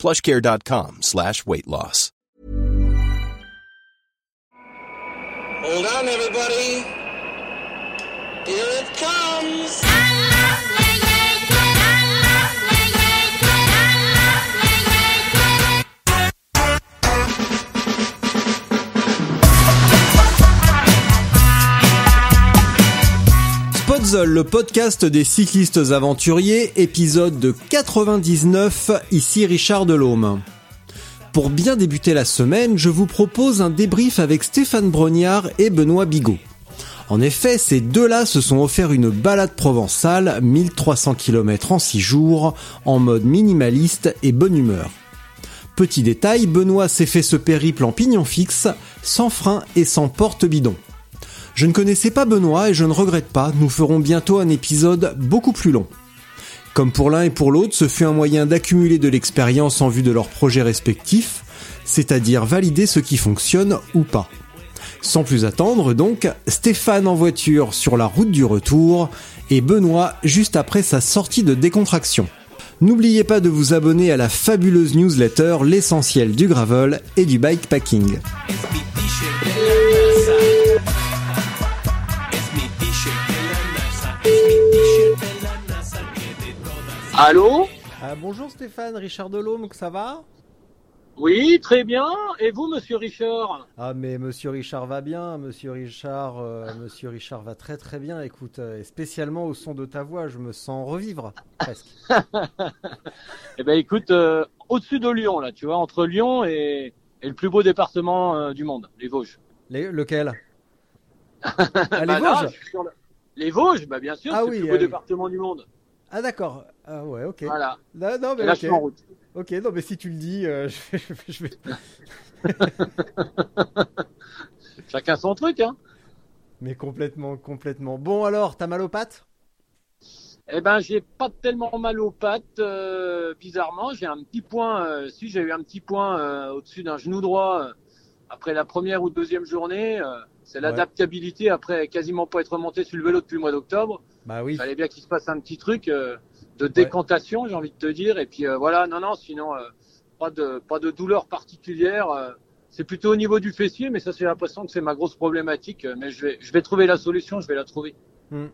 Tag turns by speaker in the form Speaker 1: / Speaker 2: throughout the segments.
Speaker 1: plushcare.com slash weight loss.
Speaker 2: Hold on, everybody. Here it comes.
Speaker 3: Le podcast des cyclistes aventuriers, épisode de 99, ici Richard Delhomme. Pour bien débuter la semaine, je vous propose un débrief avec Stéphane Brognard et Benoît Bigot. En effet, ces deux-là se sont offerts une balade provençale, 1300 km en 6 jours, en mode minimaliste et bonne humeur. Petit détail, Benoît s'est fait ce périple en pignon fixe, sans frein et sans porte bidon. Je ne connaissais pas Benoît et je ne regrette pas, nous ferons bientôt un épisode beaucoup plus long. Comme pour l'un et pour l'autre, ce fut un moyen d'accumuler de l'expérience en vue de leurs projets respectifs, c'est-à-dire valider ce qui fonctionne ou pas. Sans plus attendre donc, Stéphane en voiture sur la route du retour et Benoît juste après sa sortie de décontraction. N'oubliez pas de vous abonner à la fabuleuse newsletter L'essentiel du gravel et du bikepacking.
Speaker 4: Allô
Speaker 3: Ah, bonjour Stéphane, Richard Delhomme, ça va?
Speaker 4: Oui, très bien. Et vous, monsieur Richard?
Speaker 3: Ah mais Monsieur Richard va bien, Monsieur Richard, euh, Monsieur Richard va très très bien. Écoute, euh, et spécialement au son de ta voix, je me sens revivre presque.
Speaker 4: Eh ben, écoute, euh, au-dessus de Lyon, là, tu vois, entre Lyon et, et le plus beau département du monde, les Vosges.
Speaker 3: Les- lequel? Ah, les
Speaker 4: Bah
Speaker 3: Vosges?
Speaker 4: le- Les Vosges, bah bien sûr,
Speaker 3: Ah
Speaker 4: c'est
Speaker 3: oui,
Speaker 4: le plus
Speaker 3: ah
Speaker 4: beau
Speaker 3: oui.
Speaker 4: département du monde.
Speaker 3: Ah d'accord. Ah ouais, ok.
Speaker 4: Voilà.
Speaker 3: Non, non, mais
Speaker 4: là, je suis en route.
Speaker 3: Ok, non mais si tu le dis, euh, je vais- je vais.
Speaker 4: Chacun son truc, hein.
Speaker 3: Mais complètement, complètement. Bon alors, t'as mal aux pattes?
Speaker 4: Eh ben, j'ai pas tellement mal aux pattes, euh, bizarrement. J'ai un petit point, euh, si j'ai eu un petit point au-dessus d'un genou droit après la première ou deuxième journée. C'est
Speaker 3: Ouais.
Speaker 4: l'adaptabilité après quasiment pas être remonté sur le vélo depuis le mois d'octobre.
Speaker 3: Bah oui.
Speaker 4: Il fallait bien qu'il se passe un petit truc euh, de décantation, j'ai envie de te dire. Et puis euh, voilà, non, non, sinon euh, pas de pas de douleur particulière. c'est plutôt au niveau du fessier, mais ça j'ai l'impression que c'est ma grosse problématique. mais je vais je vais trouver la solution, je vais la trouver.
Speaker 3: Hmm.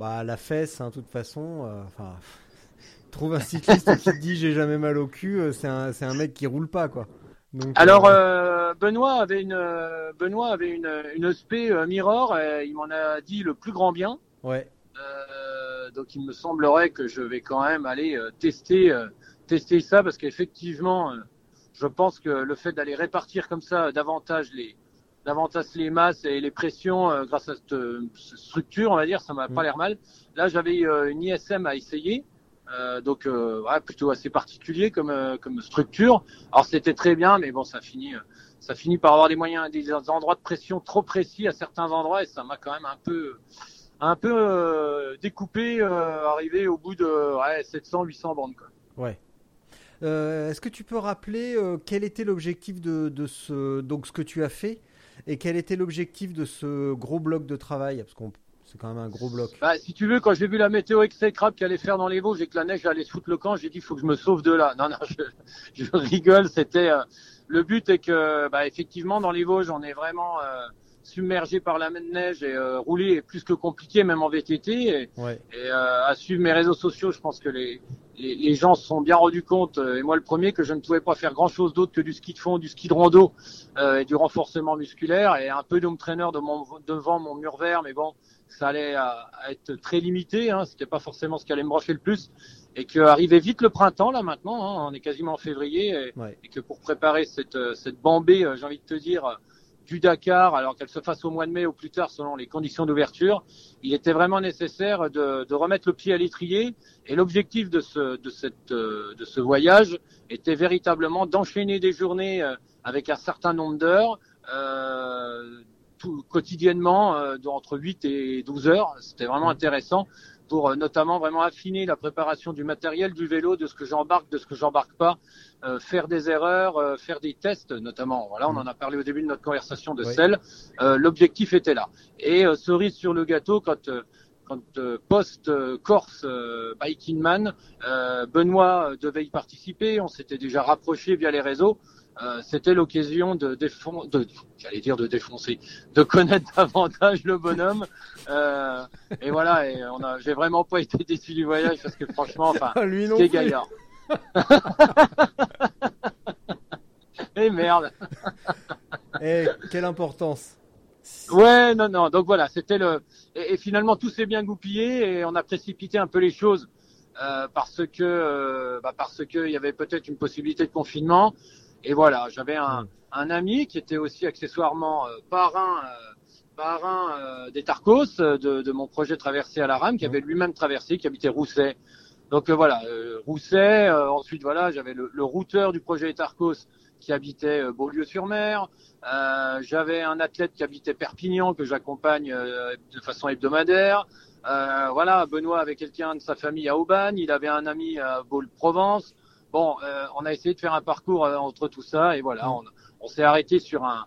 Speaker 3: Bah la fesse, hein, de toute façon. Enfin, trouve un cycliste qui te dit j'ai jamais mal au cul, c'est un, c'est un mec qui roule pas quoi. Donc,
Speaker 4: Alors
Speaker 3: euh,
Speaker 4: euh, Benoît avait une euh, Benoît avait une une SP Mirror, et il m'en a dit le plus grand bien.
Speaker 3: ouais.
Speaker 4: Euh, donc il me semblerait que je vais quand même aller tester tester ça parce qu'effectivement je pense que le fait d'aller répartir comme ça davantage les davantage les masses et les pressions grâce à cette, cette structure on va dire ça m'a
Speaker 3: Mm.
Speaker 4: pas l'air mal. Là j'avais une ISM à essayer euh, donc euh, plutôt assez particulier comme euh, comme structure. Alors c'était très bien mais bon ça finit euh, ça finit par avoir des moyens des endroits de pression trop précis à certains endroits et ça m'a quand même un peu un peu découpé, arrivé au bout de ouais, 700-800 bandes. Quoi.
Speaker 3: Ouais. Est-ce que tu peux rappeler quel était l'objectif de, de ce donc ce que tu as fait et quel était l'objectif de ce gros bloc de travail? Parce qu'on c'est quand même un gros bloc.
Speaker 4: Bah, si tu veux, quand j'ai vu la météo exécrable qu'il allait faire dans les Vosges et que la neige allait se foutre le camp, j'ai dit il faut que je me sauve de là. Non, non, je, je rigole. C'était euh, le but est que, bah, effectivement, dans les Vosges, on est vraiment euh, submergé par la neige et euh, rouler est plus que compliqué, même en VTT. Et,
Speaker 3: Ouais.
Speaker 4: Et euh, à suivre mes réseaux sociaux, je pense que les, les, les gens se sont bien rendus compte, euh, et moi le premier, que je ne pouvais pas faire grand-chose d'autre que du ski de fond, du ski de rando euh, et du renforcement musculaire, et un peu d'home trainer de mon, devant mon mur vert, mais bon, ça allait à, à être très limité, hein, c'était pas forcément ce qui allait me brancher le plus, et que arrivait vite le printemps là maintenant, hein, on est quasiment en février, et,
Speaker 3: Ouais.
Speaker 4: et que pour préparer cette, euh, cette bambée, euh, j'ai envie de te dire, euh, du Dakar, alors qu'elle se fasse au mois de mai ou plus tard selon les conditions d'ouverture, il était vraiment nécessaire de, de remettre le pied à l'étrier. Et l'objectif de ce, de, cette, euh, de ce voyage était véritablement d'enchaîner des journées euh, avec un certain nombre d'heures. Tout, quotidiennement entre 8 et 12 heures. C'était vraiment mmh. intéressant pour euh, notamment vraiment affiner la préparation du matériel, du vélo, de ce que j'embarque, de ce que j'embarque pas, euh, faire des erreurs, euh, faire des tests notamment. Voilà, on mm. en a parlé au début de notre conversation de sel. L'objectif était là. Et cerise sur le gâteau quand quand post Corse Biking Man, Benoît devait y participer. On s'était déjà rapproché via les réseaux. Euh, c'était l'occasion de défoncer, de, j'allais dire de défoncer, de connaître davantage le bonhomme. Euh, et voilà, et on a, j'ai vraiment pas été déçu du voyage parce que franchement, enfin,
Speaker 5: Lui non
Speaker 4: gaillard. et merde.
Speaker 5: et quelle importance.
Speaker 4: Ouais, non, non. Donc voilà, c'était le. Et, finalement, tout s'est bien goupillé et on a précipité un peu les choses euh, parce que, euh, bah parce que il y avait peut-être une possibilité de confinement. Et voilà, j'avais un, hmm. un, ami qui était aussi accessoirement euh, parrain, euh, parrain euh, des Tarcos, de, de, mon projet Traversé à la rame, qui hmm. avait lui-même traversé, qui habitait Rousset. Donc voilà, Rousset. ensuite voilà, j'avais le, le, routeur du projet Tarcos qui habitait Beaulieu-sur-Mer. j'avais un athlète qui habitait Perpignan que j'accompagne de façon hebdomadaire. voilà, Benoît avait quelqu'un de sa famille à Aubagne. Il avait un ami à Beaule-Provence. Bon, euh, on a essayé de faire un parcours euh, entre tout ça et voilà, on, s'est arrêté sur un,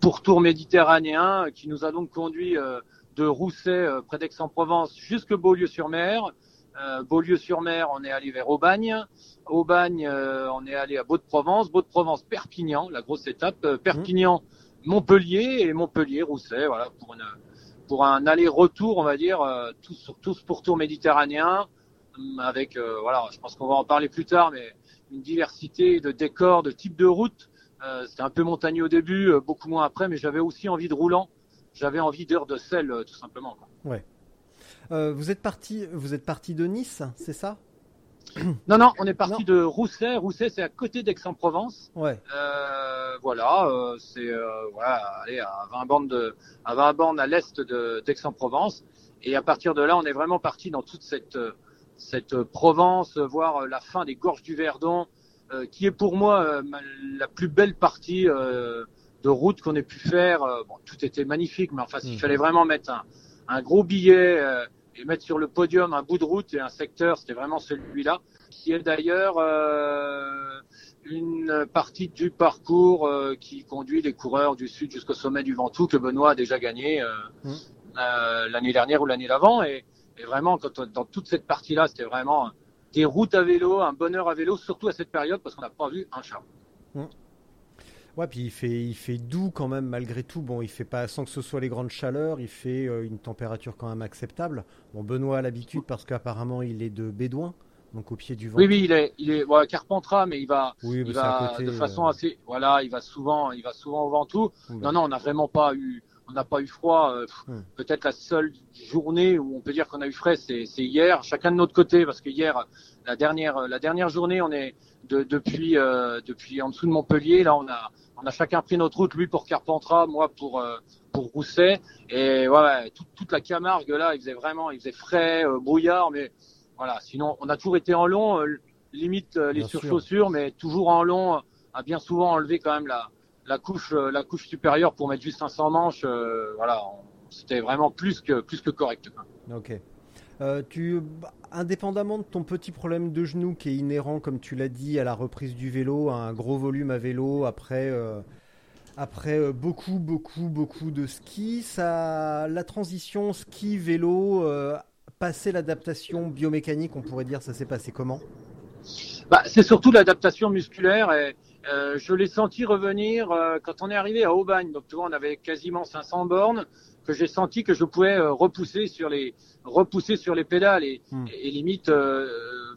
Speaker 4: pourtour méditerranéen qui nous a donc conduit euh, de Rousset près d'Aix-en-Provence jusque Beaulieu-sur-Mer. Beaulieu-sur-Mer, on est allé vers Aubagne. Aubagne, on est allé à Beau-de-Provence. Beau-de-Provence, Perpignan, la grosse étape. Perpignan, Montpellier et Montpellier, Rousset, voilà, pour, un aller-retour, on va dire, sur tous pourtour méditerranéen avec, euh, voilà, je pense qu'on va en parler plus tard, mais une diversité de décors, de types de routes. Euh, c'était un peu montagneux au début, euh, beaucoup moins après, mais j'avais aussi envie de roulant. J'avais envie d'heures de sel, tout simplement.
Speaker 5: Quoi. Ouais. vous êtes parti, vous êtes parti de Nice, c'est ça?
Speaker 4: Non, non, on est parti de Rousset. Rousset, c'est à côté d'Aix-en-Provence.
Speaker 5: Ouais.
Speaker 4: Voilà, c'est voilà, allez, à 20 bornes de, à 20 bornes à l'est d'Aix-en-Provence. Et à partir de là, on est vraiment parti dans toute cette cette Provence, voir la fin des gorges du Verdon, euh, qui est pour moi euh, la plus belle partie euh, de route qu'on ait pu faire. Bon, tout était magnifique, mais enfin, s'il mmh. fallait vraiment mettre un, un gros billet et mettre sur le podium un bout de route et un secteur, c'était vraiment celui-là, qui est d'ailleurs une partie du parcours qui conduit les coureurs du sud jusqu'au sommet du Ventoux que Benoît a déjà gagné mmh. l'année dernière ou l'année d'avant. Et, et vraiment, quand dans toute cette partie-là, c'était vraiment des routes à vélo, un bonheur à vélo, surtout à cette période parce qu'on n'a pas vu un chat. Mmh.
Speaker 5: Ouais, puis il fait, il fait doux quand même malgré tout. Bon, il fait pas sans que ce soit les grandes chaleurs, il fait euh, une température quand même acceptable. Bon, Benoît a l'habitude parce qu'apparemment il est de Bédouin, donc au pied du vent.
Speaker 4: Oui, oui, il est, il est voilà, Carpentras, mais il va, il va de façon euh. assez, voilà, il va souvent, il va souvent au Ventoux. Bah. Non, non, on n'a vraiment pas eu, on n'a pas eu froid. Euh. Peut-être la seule journée où on peut dire qu'on a eu frais, c'est hier. Chacun de notre côté, parce que hier, la dernière, la dernière journée, on est de, depuis, euh, depuis en dessous de Montpellier. Là, on a, on a chacun pris notre route. Lui pour Carpentras, moi pour euh, pour Rousset. Et ouais, toute, la Camargue là, il faisait vraiment, il faisait frais, brouillard, mais voilà. Sinon, on a toujours été en long, limite les surchaussures, mais toujours en long, a bien souvent enlevé quand même la la couche, euh, la couche supérieure pour mettre juste 500 manches, euh, voilà, c'était vraiment plus que plus que correct.
Speaker 5: Ok. Euh, tu, indépendamment de ton petit problème de genou qui est inhérent, comme tu l'as dit, à la reprise du vélo, à un gros volume à vélo après, après beaucoup, beaucoup, beaucoup de ski, ça, la transition ski-vélo, passer l'adaptation biomécanique, on pourrait dire, ça s'est passé comment?
Speaker 4: Bah, C'est surtout l'adaptation musculaire et, euh, je l'ai senti revenir euh, quand on est arrivé à Aubagne. Donc tu vois, on avait quasiment 500 bornes que j'ai senti que je pouvais euh, repousser sur les repousser sur les pédales et, hmm. et, limite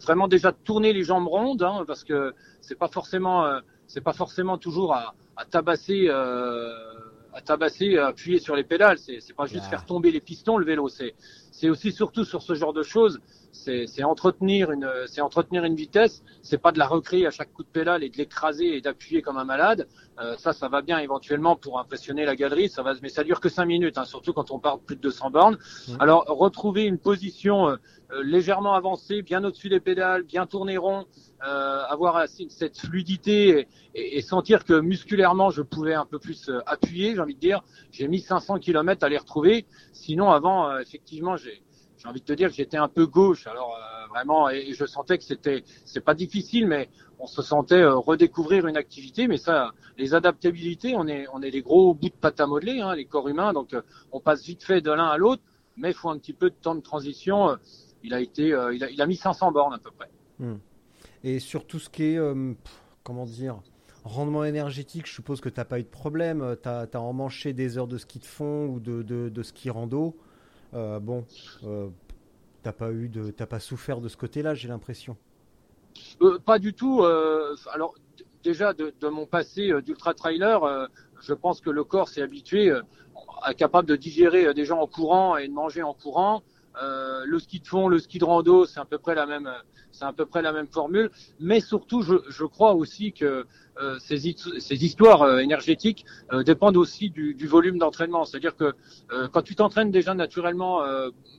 Speaker 4: vraiment déjà tourner les jambes rondes hein, parce que c'est pas forcément c'est pas forcément toujours à, à tabasser à tabasser à appuyer sur les pédales c'est c'est pas juste faire tomber les pistons le vélo c'est c'est aussi surtout sur ce genre de choses c'est entretenir une c'est entretenir une vitesse c'est pas de la recréer à chaque coup de pédale et de l'écraser et d'appuyer comme un malade. Euh, ça ça va bien éventuellement pour impressionner la galerie ça va mais ça dure que cinq minutes hein, surtout quand on part plus de 200 bornes. Alors retrouver une position euh, euh, légèrement avancée bien au-dessus des pédales bien tourner rond avoir cette fluidité et, et, sentir que musculairement je pouvais un peu plus appuyer j'ai envie de dire. J'ai mis 500 km à les retrouver. Sinon avant effectivement j'ai j'ai envie de te dire que j'étais un peu gauche. Alors euh, vraiment, et, je sentais que c'était, c'est pas difficile, mais on se sentait euh, redécouvrir une activité. Mais ça, les adaptabilités, on est, on est des gros bouts de pâte à modeler, hein, les corps humains. Donc euh, on passe vite fait de l'un à l'autre, mais il faut un petit peu de temps de transition. il a été, il a, mis 500 bornes à peu près.
Speaker 5: Hmm. Et sur tout ce qui est, comment dire, rendement énergétique, je suppose que tu n'as pas eu de problème. Tu as, as emmanché des heures de ski de fond ou de, de, de ski rando. Euh, bon, euh, t'as pas eu de, t'as pas souffert de ce côté-là, j'ai l'impression.
Speaker 4: Euh, pas du tout. alors déjà de, mon passé d'ultra trailer, je pense que le corps s'est habitué, à capable de digérer des gens en courant et de manger en courant. Euh, le ski de fond, le ski de rando, c'est à peu près la même, c'est à peu près la même formule. Mais surtout, je, je crois aussi que euh, ces, ces, histoires euh, énergétiques dépendent aussi du, du volume d'entraînement. C'est-à-dire que quand tu t'entraînes déjà naturellement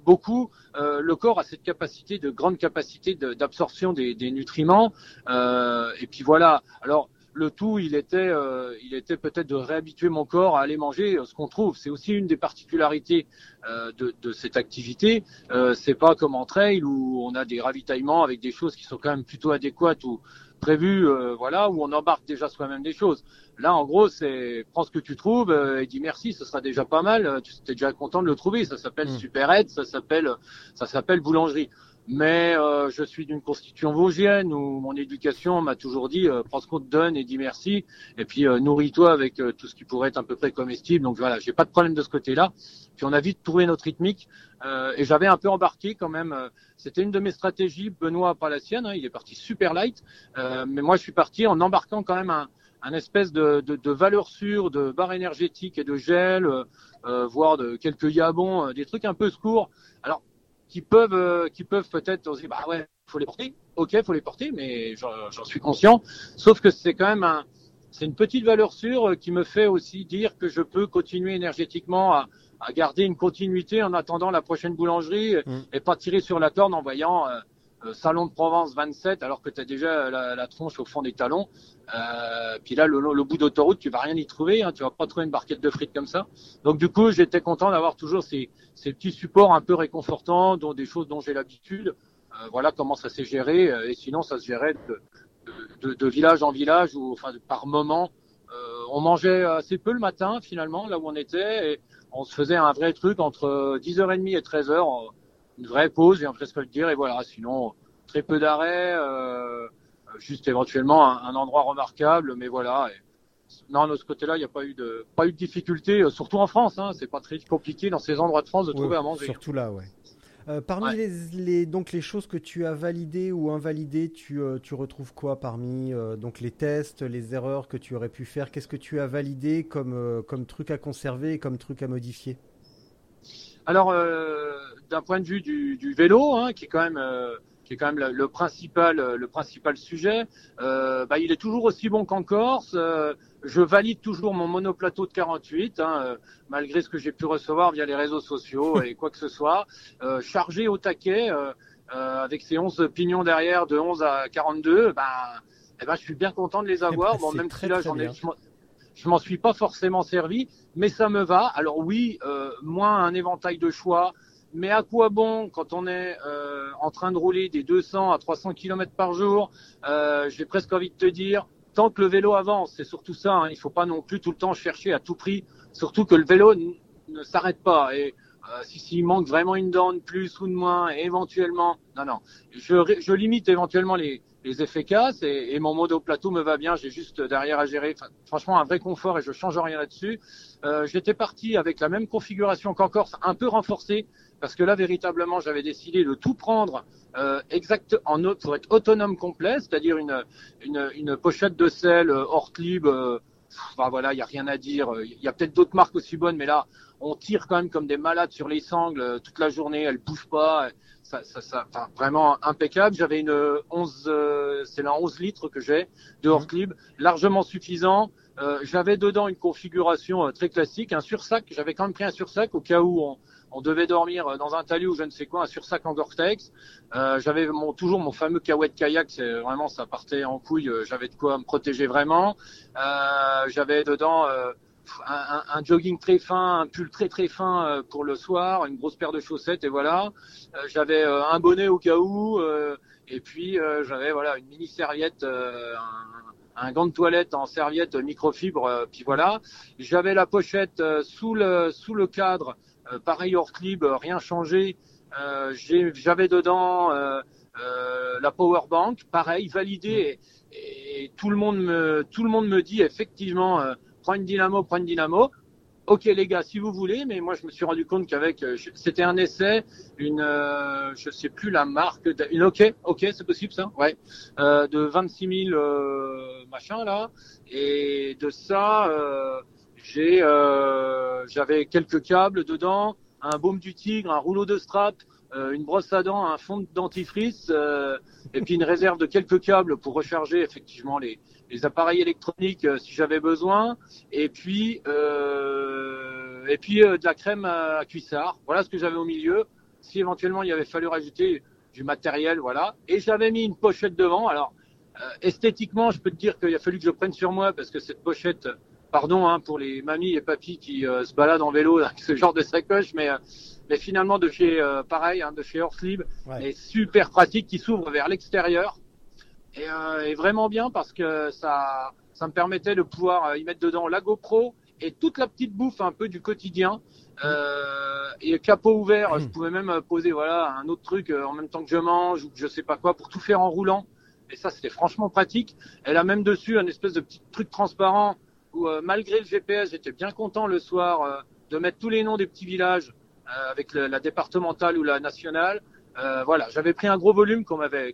Speaker 4: beaucoup, le corps a cette capacité de grande capacité d'absorption des, des, nutriments. et puis voilà. Alors le tout, il était, euh, il était peut-être de réhabituer mon corps à aller manger euh, ce qu'on trouve. C'est aussi une des particularités euh, de, de, cette activité. Euh, c'est pas comme en trail où on a des ravitaillements avec des choses qui sont quand même plutôt adéquates ou prévues, voilà, où on embarque déjà soi-même des choses. Là, en gros, c'est prends ce que tu trouves et dis merci, ce sera déjà pas mal. Tu es déjà content de le trouver. Ça s'appelle mmh. Super Aide, ça s'appelle, ça s'appelle boulangerie mais euh, je suis d'une constitution vosgienne où mon éducation m'a toujours dit euh, prends ce qu'on te donne et dis merci. Et puis euh, nourris-toi avec euh, tout ce qui pourrait être à peu près comestible donc voilà j'ai pas de problème de ce côté-là. Puis on a vite trouvé notre rythmique et j'avais un peu embarqué quand même c'était une de mes stratégies Benoît pas la sienne hein, il est parti super light mais moi je suis parti en embarquant quand même un, un espèce de, de, de, valeur sûre de barre énergétique et de gel voire de quelques yabons des trucs un peu secours. Alors qui peuvent, euh, qui peuvent peut-être dire bah ouais, faut les porter. Ok, faut les porter, mais j'en suis conscient. Sauf que c'est quand même un, c'est une petite valeur sûre qui me fait aussi dire que je peux continuer énergétiquement à, à garder une continuité en attendant la prochaine boulangerie mm. et pas tirer sur la corde en voyant euh, euh, Salon de Provence 27 alors que tu as déjà la, la, tronche au fond des talons. Euh, puis là, le, le bout d'autoroute, tu vas rien y trouver. Hein, tu vas pas trouver une barquette de frites comme ça. Donc du coup, j'étais content d'avoir toujours ces, ces, petits supports un peu réconfortants, dont des choses dont j'ai l'habitude. Euh, voilà comment ça s'est géré. Euh, et sinon, ça se gérait de, de, de village en village ou enfin par moment. Euh, on mangeait assez peu le matin finalement là où on était et on se faisait un vrai truc entre 10h30 et 13h une vraie pause, viens presque le dire, et voilà. Sinon, très peu d'arrêts, euh, juste éventuellement un, endroit remarquable, mais voilà. non, de ce côté-là, il n'y a pas eu de pas eu de difficulté, euh, surtout en France. Hein, c'est pas très compliqué dans ces endroits de France de trouver à manger.
Speaker 5: Surtout là, ouais. Euh, parmi les, donc les choses que tu as validées ou invalidées, tu, tu retrouves quoi parmi donc les tests, les erreurs que tu aurais pu faire? Qu'est-ce que tu as validé comme, comme truc à conserver comme truc à modifier?
Speaker 4: Alors, d'un point de vue du, du vélo, hein, qui est quand même euh, qui est quand même le, principal le principal sujet, euh, bah, il est toujours aussi bon qu'en Corse. Euh, je valide toujours mon monoplateau de 48, hein, euh, malgré ce que j'ai pu recevoir via les réseaux sociaux et quoi que ce soit, chargé au taquet avec ses 11 pignons derrière de 11 à 42. Ben, eh ben, je suis bien content de les avoir.
Speaker 5: Eh ben, bon, même si là j'en ai,
Speaker 4: je m'en suis pas forcément servi, mais ça me va. Alors oui, moins un éventail de choix, mais à quoi bon quand on est euh, en train de rouler des 200 à 300 km par jour euh, J'ai presque envie de te dire, tant que le vélo avance, c'est surtout ça. Hein, il faut pas non plus tout le temps chercher à tout prix, surtout que le vélo ne s'arrête pas. Et euh, si s'il manque vraiment une dent de plus ou de moins, éventuellement, non non, je limite éventuellement les, les effets et, mon mode au plateau me va bien. J'ai juste derrière à gérer. franchement, un vrai confort et je change rien là-dessus. Euh, J'étais parti avec la même configuration qu'en Corse, un peu renforcée parce que là véritablement j'avais décidé de tout prendre euh, exact en pour être autonome complet, c'est-à-dire une, une, pochette de sel euh, hors clip euh, Enfin, voilà, il y a rien à dire. Il y a peut-être d'autres marques aussi bonnes, mais là, on tire quand même comme des malades sur les sangles toute la journée. Elles bougent pas. Ça, ça, ça, enfin, vraiment impeccable. J'avais une 11, euh, c'est la 11 litres que j'ai de hors clip, largement suffisant. Euh, j'avais dedans une configuration euh, très classique, un sursac. J'avais quand même pris un sursac au cas où on, on devait dormir dans un talus ou je ne sais quoi, un sursac en Gore-Tex. Euh, j'avais mon, toujours mon fameux kawaii kayak, c'est vraiment ça partait en couille. J'avais de quoi me protéger vraiment. Euh, j'avais dedans un, un, jogging très fin, un pull très très fin pour le soir, une grosse paire de chaussettes et voilà. j'avais un bonnet au cas où. et puis j'avais voilà une mini serviette, un, un gant de toilette en serviette microfibre, euh, puis voilà. J'avais la pochette euh, sous le sous le cadre, euh, pareil hors clip, rien changé. J'avais dedans la power bank, pareil validé, et, et, tout le monde me tout le monde me dit effectivement prends une dynamo, prends une dynamo. Ok les gars, si vous voulez, mais moi je me suis rendu compte qu'avec, euh, c'était un essai, une, euh, je sais plus la marque, une ok, ok, c'est possible ça, ouais, euh, de 26 000 euh, machin là, et de ça, euh, j'ai, j'avais quelques câbles dedans, un baume du tigre, un rouleau de strap, une brosse à dents, un fond de dentifrice, et puis une réserve de quelques câbles pour recharger effectivement les, les appareils électroniques euh, si j'avais besoin, et puis euh, et puis euh, de la crème à, cuissard. Voilà ce que j'avais au milieu. Si éventuellement il y avait fallu rajouter du matériel, voilà. Et j'avais mis une pochette devant. Alors esthétiquement, je peux te dire qu'il a fallu que je prenne sur moi parce que cette pochette, pardon hein, pour les mamies et papis qui se baladent en vélo avec ce genre de sacoche, mais mais finalement de chez pareil, hein, de chez Horslib, ouais. est super pratique, qui s'ouvre vers l'extérieur et, euh, vraiment bien parce que ça, ça me permettait de pouvoir euh, y mettre dedans la GoPro et toute la petite bouffe un peu du quotidien. Euh, et capot ouvert, je mmh. pouvais même poser voilà un autre truc en même temps que je mange ou que je sais pas quoi pour tout faire en roulant. Et ça, c'était franchement pratique. Elle a même dessus un espèce de petit truc transparent où malgré le GPS, j'étais bien content le soir de mettre tous les noms des petits villages avec la départementale ou la nationale. Euh, voilà, j'avais pris un gros volume qu'on m'avait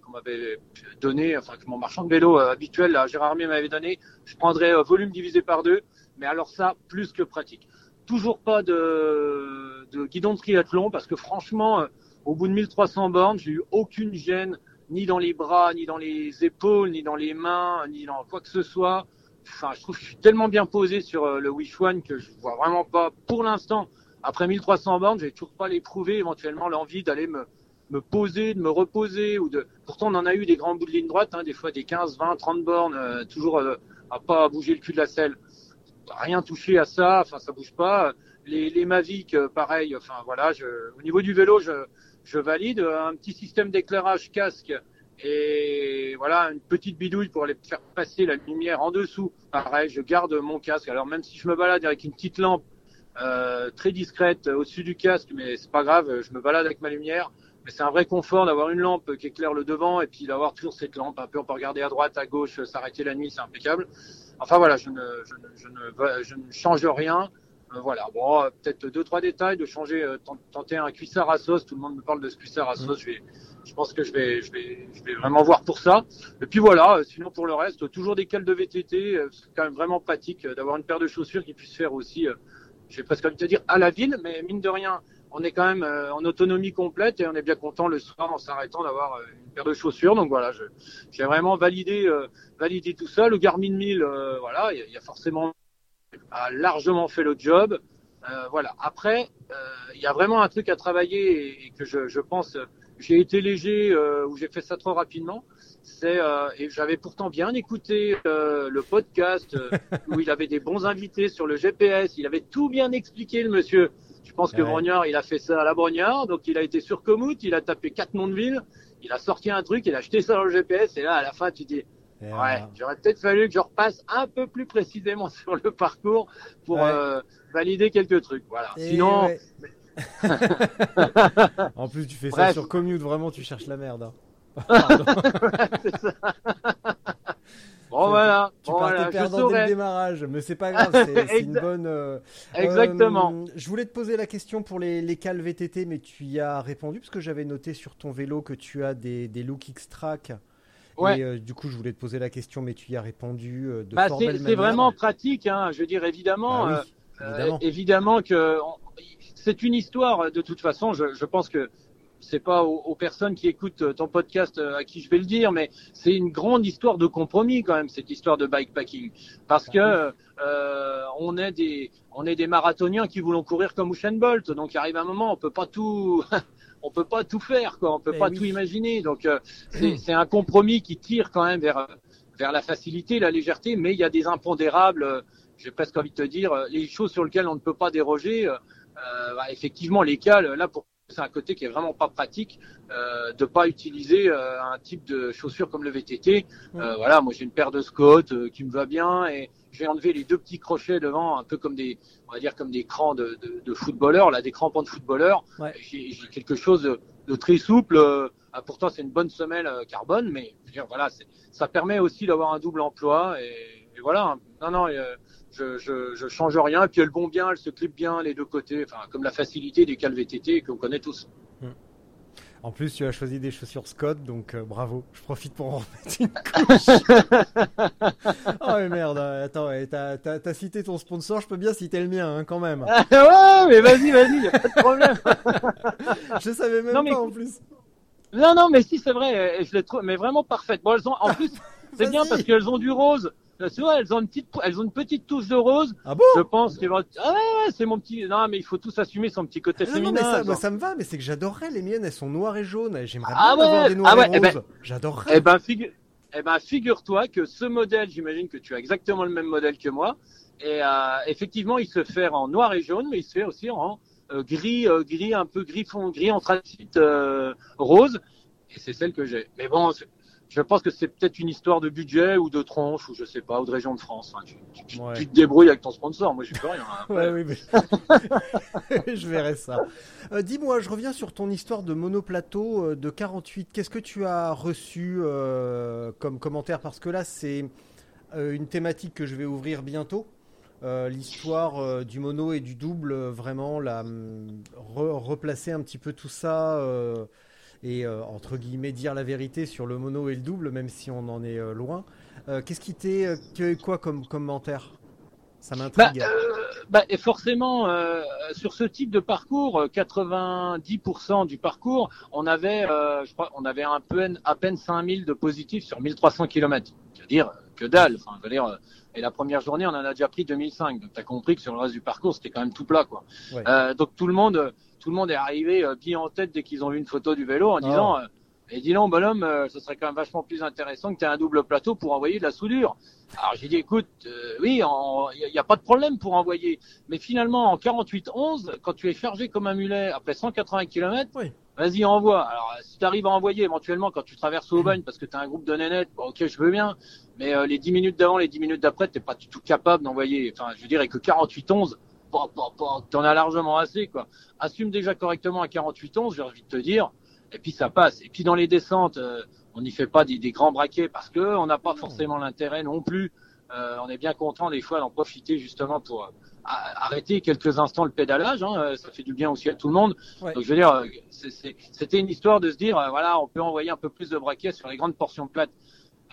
Speaker 4: donné, enfin que mon marchand de vélo euh, habituel, là, Gérard Armier m'avait donné. Je prendrais euh, volume divisé par deux, mais alors ça, plus que pratique. Toujours pas de, guidon de triathlon parce que franchement, au bout de 1300 bornes, j'ai eu aucune gêne, ni dans les bras, ni dans les épaules, ni dans les mains, ni dans quoi que ce soit. Enfin, je trouve que je suis tellement bien posé sur le Wish One que je vois vraiment pas, pour l'instant, après 1300 bornes, j'ai toujours pas l'éprouvé éventuellement l'envie d'aller me me poser, de me reposer ou de. Pourtant, on en a eu des grands bouts de ligne droite, hein, des fois des 15, 20, 30 bornes, euh, toujours euh, à pas bouger le cul de la selle. Rien touché à ça, enfin ça bouge pas. Les, les Mavic, euh, pareil. Enfin voilà, au niveau du vélo, je, je valide un petit système d'éclairage casque et voilà une petite bidouille pour aller faire passer la lumière en dessous. Pareil, je garde mon casque. Alors même si je me balade avec une petite lampe euh, très discrète au-dessus du casque, mais c'est pas grave, je me balade avec ma lumière. Mais c'est un vrai confort d'avoir une lampe qui éclaire le devant et puis d'avoir toujours cette lampe. Un peu, on peut regarder à droite, à gauche, s'arrêter la nuit, c'est impeccable. Enfin voilà, je ne, je ne, je ne, je ne change rien. Euh, voilà, bon, euh, peut-être deux trois détails de changer, euh, tenter un cuissard à sauce. Tout le monde me parle de ce cuissard à sauce. Je vais, je pense que je vais, je vais, je vais vraiment voir pour ça. Et puis voilà, sinon pour le reste, toujours des cales de VTT. C'est quand même vraiment pratique d'avoir une paire de chaussures qui puisse faire aussi. Je vais presque te dire à la ville, mais mine de rien, on est quand même euh, en autonomie complète et on est bien content le soir en s'arrêtant d'avoir euh, une paire de chaussures. Donc voilà, j'ai vraiment validé, euh, validé tout ça. Le Garmin 1000, voilà, il y, a forcément a largement fait le job. voilà. Après, il y a vraiment un truc à travailler et, que je, je pense, j'ai été léger ou j'ai fait ça trop rapidement. C'est et j'avais pourtant bien écouté le podcast où il avait des bons invités sur le GPS. Il avait tout bien expliqué, le monsieur. Je pense que Brognard, il a fait ça à la Brognard, donc il a été sur Komoot, il a tapé quatre noms de ville, il a sorti un truc, il a acheté ça dans le GPS, et là, à la fin, tu dis, ouais, j'aurais peut-être fallu que je repasse un peu plus précisément sur le parcours pour euh, valider quelques trucs. Voilà. Sinon.
Speaker 3: en plus, tu fais ça sur Commute, vraiment, tu cherches la merde. Hein.
Speaker 4: C'est ça. Bon voilà.
Speaker 3: Tu
Speaker 4: bon,
Speaker 3: partais perdant dès le démarrage, mais c'est pas grave, c'est une bonne. Euh,
Speaker 4: Exactement.
Speaker 3: Euh, je voulais te poser la question pour les, les cales VTT, mais tu y as répondu parce que j'avais noté sur ton vélo que tu as des, des Look X-Track Ouais. Et du coup, je voulais te poser la question, mais tu y as répondu de
Speaker 4: bah, C'est vraiment pratique, hein. je veux dire, évidemment, bah évidemment. évidemment. que c'est une histoire, de toute façon, je, je pense que c'est pas aux, personnes qui écoutent ton podcast à qui je vais le dire, mais c'est une grande histoire de compromis quand même cette histoire de bikepacking, parce que euh, on est des on est des marathoniens qui voulons courir comme Usain Bolt, donc il arrive un moment on peut pas tout on peut pas tout faire quoi, on peut eh pas tout imaginer, donc euh, c'est un compromis qui tire quand même vers vers la facilité, la légèreté, mais il y a des impondérables. J'ai presque envie de te dire les choses sur lesquelles on ne peut pas déroger. Euh, bah, effectivement, les cales, là pour c'est un côté qui est vraiment pas pratique euh, de pas utiliser euh, un type de chaussure comme le VTT. Euh, voilà, moi j'ai une paire de Scott euh, qui me va bien et j'ai enlevé les deux petits crochets devant, un peu comme des, on va dire comme des crans de, de, de footballeur, là des crampons de footballeur. J'ai quelque chose de, de très souple. Ah, pourtant c'est une bonne semelle carbone, mais je veux dire, voilà, ça permet aussi d'avoir un double emploi et, et voilà. Non non je, je, je, change rien. Puis elles vont bien, elles se clipent bien les deux côtés, enfin comme la facilité des cales VTT qu'on connaît tous. Hmm.
Speaker 3: En plus, tu as choisi des chaussures Scott, donc euh, bravo. Je profite pour en remettre une couche. oh mais merde, euh, attends, t'as, as, cité ton sponsor, je peux bien citer le mien hein, quand même.
Speaker 4: ouais, mais vas-y, vas-y, y a pas de problème.
Speaker 3: je savais même pas en plus.
Speaker 4: Non, non, mais si c'est vrai, je les trouve, mais vraiment parfaites. Bon, elles ont, en plus, c'est bien parce qu'elles ont du rose. Vois, elles ont une petite, elles ont une petite touche de rose.
Speaker 3: Ah bon?
Speaker 4: Je pense que ah ouais, c'est mon petit. Non, mais il faut tous assumer son petit côté féminin. Non, mais
Speaker 3: ça, moi, ça me va, mais c'est que j'adorerais les miennes. Elles sont noires et jaunes. J'aimerais ah bien avoir des noires ah et eh ben, roses. j'adorerais.
Speaker 4: Eh ben, figure, eh ben, figure-toi que ce modèle, j'imagine que tu as exactement le même modèle que moi. Et euh, effectivement, il se fait en noir et jaune, mais il se fait aussi en euh, gris, euh, gris un peu gris fond, gris anthracite rose. Et c'est celle que j'ai. Mais bon, je pense que c'est peut-être une histoire de budget ou de tranche ou je sais pas ou de région de France. tu, te débrouilles avec ton sponsor. Moi, je peux rien.
Speaker 3: Hein. ouais, oui, mais... je verrai ça. Euh, dis-moi, je reviens sur ton histoire de monoplateau euh, de 48. Qu'est-ce que tu as reçu euh, comme commentaire? Parce que là, c'est une thématique que je vais ouvrir bientôt. L'histoire du mono et du double, vraiment, la, replacer un petit peu tout ça et euh, entre guillemets dire la vérité sur le mono et le double, même si on en est euh, loin. Euh, qu'est-ce qui t'est quoi comme commentaire? Ça m'intrigue.
Speaker 4: Bah, bah, et forcément, sur ce type de parcours, 90% du parcours, on avait, je crois, on avait un peu à peine 5000 de positifs sur 1300 km. C'est-à-dire que dalle. Enfin, je veux dire, et la première journée, on en a déjà pris 2005. Donc, tu as compris que sur le reste du parcours, c'était quand même tout plat, quoi. donc, tout le monde, tout le monde est arrivé euh, bien en tête dès qu'ils ont vu une photo du vélo en disant ah. Et dis donc, bonhomme, euh, ce serait quand même vachement plus intéressant que tu aies un double plateau pour envoyer de la soudure. Alors j'ai dit, écoute, euh, oui, il n'y a, pas de problème pour envoyer. Mais finalement, en 48-11, quand tu es chargé comme un mulet après 180 km, vas-y, envoie. Alors si tu arrives à envoyer éventuellement quand tu traverses Aubagne parce que tu as un groupe de nénettes, bon, ok, je veux bien. Mais les 10 minutes d'avant, les 10 minutes d'après, tu pas du tout capable d'envoyer. Enfin, je dirais que 48-11, t'en as largement assez, quoi. Assume déjà correctement à 48 11, j'ai envie de te dire, et puis ça passe. Et puis dans les descentes, euh, on n'y fait pas des, grands braquets parce que on n'a pas forcément l'intérêt non plus. Euh, on est bien content des fois d'en profiter justement pour euh, arrêter quelques instants le pédalage. Hein, ça fait du bien aussi à tout le monde. Donc je veux dire, c'était une histoire de se dire, voilà, on peut envoyer un peu plus de braquets sur les grandes portions plates.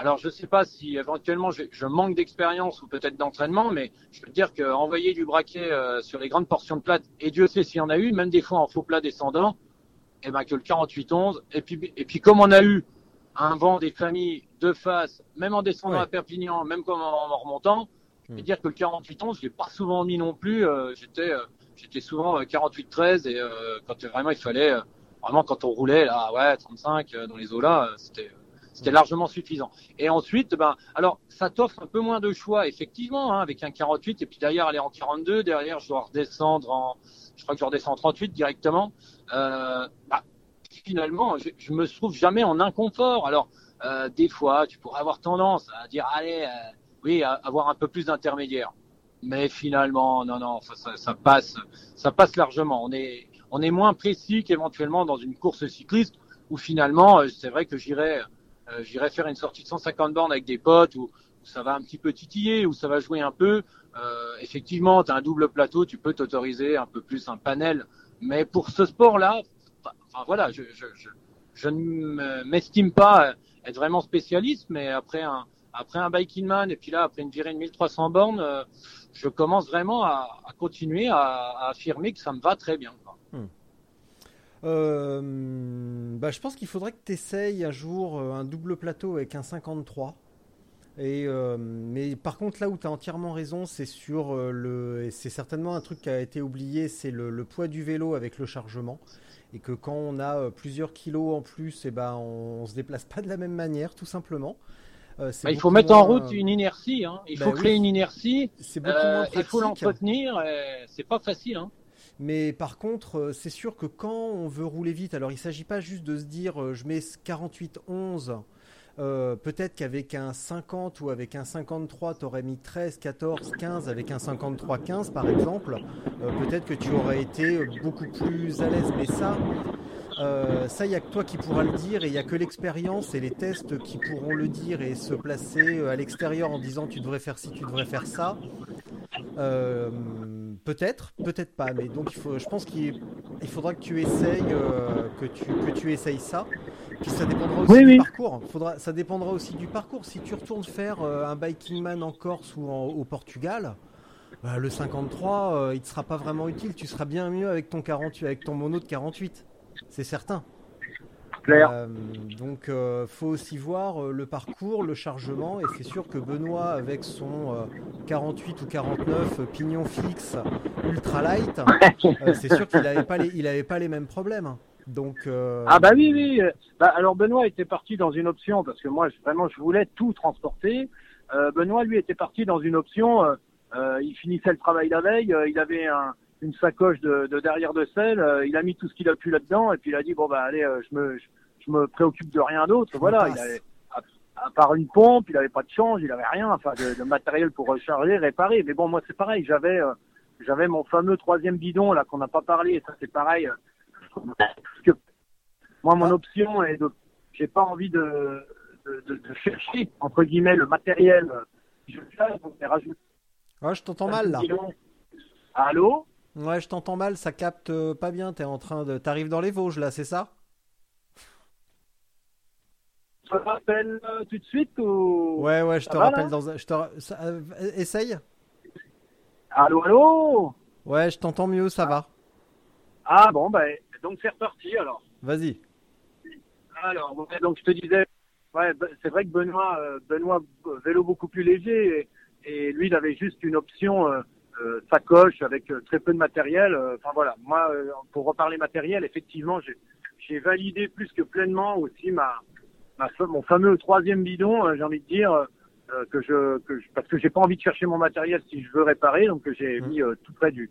Speaker 4: Alors je ne sais pas si éventuellement je, je manque d'expérience ou peut-être d'entraînement, mais je peux te dire qu'envoyer du braquet euh, sur les grandes portions de plate, et Dieu sait s'il y en a eu, même des fois en faux plat descendant, et eh ben que le 48-11, et puis, et puis comme on a eu un vent des familles de face, même en descendant à Perpignan, même comme en, remontant, je peux hmm. dire que le 48-11, je l'ai pas souvent mis non plus, euh, j'étais euh, j'étais souvent 48-13 et quand vraiment il fallait, vraiment quand on roulait là, ouais, 35 dans les eaux là, c'était c'était largement suffisant. Et ensuite, ben, alors ça t'offre un peu moins de choix, effectivement, hein, avec un 48, et puis derrière aller en 42, derrière je dois redescendre en, je crois que je redescends en 38 directement. Euh, bah, finalement, je, je, me trouve jamais en inconfort. Alors, euh, des fois, tu pourrais avoir tendance à dire, allez, euh, oui, à avoir un peu plus d'intermédiaire. Mais finalement, non, non, ça, ça, ça, passe, ça passe largement. On est, on est moins précis qu'éventuellement dans une course cycliste où finalement, c'est vrai que j'irais euh, j'irai faire une sortie de 150 bornes avec des potes où, ça va un petit peu titiller, où ça va jouer un peu. Euh, effectivement, tu as un double plateau, tu peux t'autoriser un peu plus un panel. Mais pour ce sport-là, enfin voilà, je, je, je, je ne m'estime pas être vraiment spécialiste, mais après un, après un Biking Man et puis là après une virée de 1300 bornes, euh, je commence vraiment à, continuer à, à, affirmer que ça me va très bien.
Speaker 3: Hmm. Euh, bah, je pense qu'il faudrait que tu essayes un jour euh, un double plateau avec un 53. Et, euh, mais par contre, là où tu as entièrement raison, c'est sur le. C'est certainement un truc qui a été oublié c'est le, le, poids du vélo avec le chargement. Et que quand on a plusieurs kilos en plus, et eh ben, on, on se déplace pas de la même manière, tout simplement.
Speaker 4: Euh, bah, il faut mettre moins... en route une inertie. Hein. Il bah, faut créer une inertie. Euh, il faut l'entretenir. C'est pas facile. Hein.
Speaker 3: Mais par contre, c'est sûr que quand on veut rouler vite, alors il ne s'agit pas juste de se dire je mets 48-11. Euh, peut-être qu'avec un 50 ou avec un 53, tu aurais mis 13, 14, 15 avec un 53, 15 par exemple. Euh, peut-être que tu aurais été beaucoup plus à l'aise. Mais ça, euh, ça, il n'y a que toi qui pourras le dire et il n'y a que l'expérience et les tests qui pourront le dire et se placer euh, à l'extérieur en disant tu devrais faire ci, tu devrais faire ça. Euh, peut-être, peut-être pas, mais donc il faut, je pense qu'il il faudra que tu essayes, euh, que, tu, que tu essayes ça. Puis ça dépendra aussi
Speaker 4: oui,
Speaker 3: du
Speaker 4: oui.
Speaker 3: parcours. Faudra, ça dépendra aussi du parcours. Si tu retournes faire un biking man en Corse ou en, au Portugal, bah, le 53, euh, il ne te sera pas vraiment utile. Tu seras bien mieux avec ton 48, avec ton mono de 48. C'est certain.
Speaker 4: Claire.
Speaker 3: Euh, donc, euh, faut aussi voir euh, le parcours, le chargement, et c'est sûr que Benoît, avec son euh, 48 ou 49 euh, pignon fixe ultra light, euh, c'est sûr qu'il n'avait pas les, il avait pas les mêmes problèmes. Donc,
Speaker 4: ah bah oui, oui. Bah, alors Benoît était parti dans une option parce que moi, je, vraiment, je voulais tout transporter. Benoît, lui, était parti dans une option. il finissait le travail la veille. il avait un une sacoche de, de derrière de sel. Euh, il a mis tout ce qu'il a pu là-dedans et puis il a dit bon bah allez, euh, je me je, je, me préoccupe de rien d'autre. Voilà, il avait, à, à, part une pompe, il avait pas de change, il avait rien, enfin de, de matériel pour recharger, réparer. Mais bon, moi c'est pareil, j'avais euh, j'avais mon fameux troisième bidon là qu'on n'a pas parlé. Et ça c'est pareil. que moi mon option est de, j'ai pas envie de, de, de, de chercher entre guillemets le matériel. Je fais, donc rajouter.
Speaker 3: Ouais, je t'entends mal là.
Speaker 4: Allô?
Speaker 3: Ouais, je t'entends mal, ça capte euh, pas bien. T'es en train de, t'arrives dans les Vosges là, c'est ça?
Speaker 4: Je te rappelle euh, tout de suite ou
Speaker 3: Ouais, ouais, je te rappelle dans un. Je te... ça, euh, essaye.
Speaker 4: Allô, allô?
Speaker 3: Ouais, je t'entends mieux, ça va.
Speaker 4: Ah bon, bah, donc c'est reparti alors.
Speaker 3: Vas-y.
Speaker 4: Alors, ouais, donc je te disais, ouais, c'est vrai que Benoît, euh, Benoît vélo beaucoup plus léger et, et lui il avait juste une option. Euh, euh, sacoche avec euh, très peu de matériel. euh, Enfin voilà, moi pour reparler matériel, effectivement, j'ai validé plus que pleinement aussi ma, ma mon fameux troisième bidon, j'ai envie de dire que je que je, parce que j'ai pas envie de chercher mon matériel si je veux réparer, donc j'ai
Speaker 3: Mhm.
Speaker 4: mis tout près du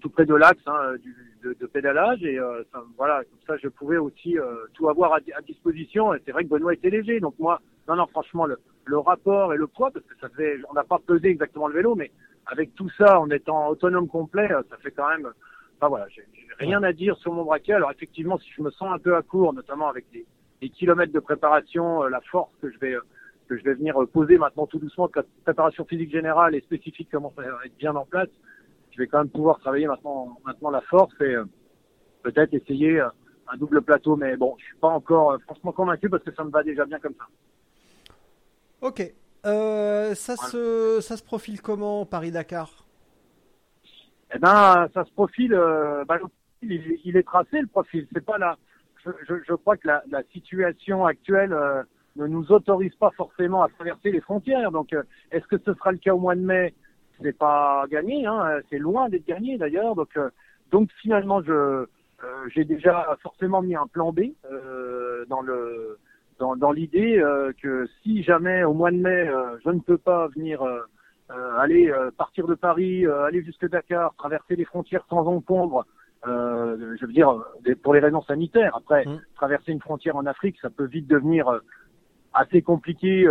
Speaker 4: tout près de l'axe hein, de, de pédalage et ça, voilà comme ça je pouvais aussi tout avoir à disposition et c'est vrai que Benoît était léger donc moi non non franchement le, le rapport et le poids parce que ça fait on n'a pas pesé exactement le vélo mais avec tout ça en étant autonome complet euh, ça fait quand même enfin voilà j'ai rien à dire sur mon braquet alors effectivement si je me sens un peu à court notamment avec les, les kilomètres de préparation euh, la force que je vais euh, que je vais venir euh, poser maintenant tout doucement que la préparation physique générale et spécifique commence à être bien en place je vais quand même pouvoir travailler maintenant, maintenant la force et euh, peut-être essayer euh, un double plateau. Mais bon, je suis pas encore euh, franchement convaincu parce que ça me va déjà bien comme ça.
Speaker 3: Ok. Euh, ça, se, ça se profile comment Paris-Dakar?
Speaker 4: Eh ben, ça se profile. euh, bah, il, est tracé le profil. C'est pas là. Je, crois que la, situation actuelle euh, ne nous autorise pas forcément à traverser les frontières. Donc, est-ce que ce sera le cas au mois de mai? C'est pas gagné. Hein, c'est loin d'être gagné d'ailleurs. Donc, donc finalement, je j'ai déjà forcément mis un plan B dans le dans, dans l'idée euh, que si jamais au mois de mai euh, je ne peux pas venir euh, aller partir de Paris, aller jusque Dakar, traverser les frontières sans encombre, je veux dire pour les raisons sanitaires. Après,
Speaker 3: Mm.
Speaker 4: traverser une frontière en Afrique, ça peut vite devenir assez compliqué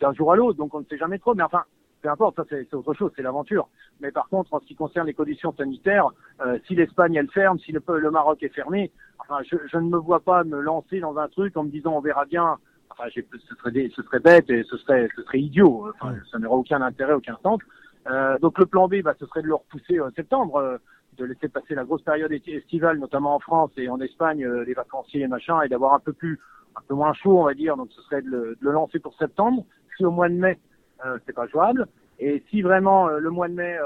Speaker 4: d'un jour à l'autre, donc on ne sait jamais trop. Mais enfin, peu importe, ça c'est autre chose, c'est l'aventure. Mais par contre, en ce qui concerne les conditions sanitaires, euh, si l'Espagne elle ferme, si le, le Maroc est fermé, enfin, je, je ne me vois pas me lancer dans un truc en me disant on verra bien. Enfin, ce serait des- ce serait bête et ce serait ce serait idiot. Enfin, ça n'aurait aucun intérêt, aucun sens. Euh, donc le plan B, bah, ce serait de le repousser en septembre, euh, de laisser passer la grosse période esti- estivale, notamment en France et en Espagne, euh, les vacanciers et machin, et d'avoir un peu plus un peu moins chaud, on va dire. Donc ce serait de le, de le lancer pour septembre. Si au mois de mai, c'est pas jouable. Et si vraiment euh, le mois de mai, euh,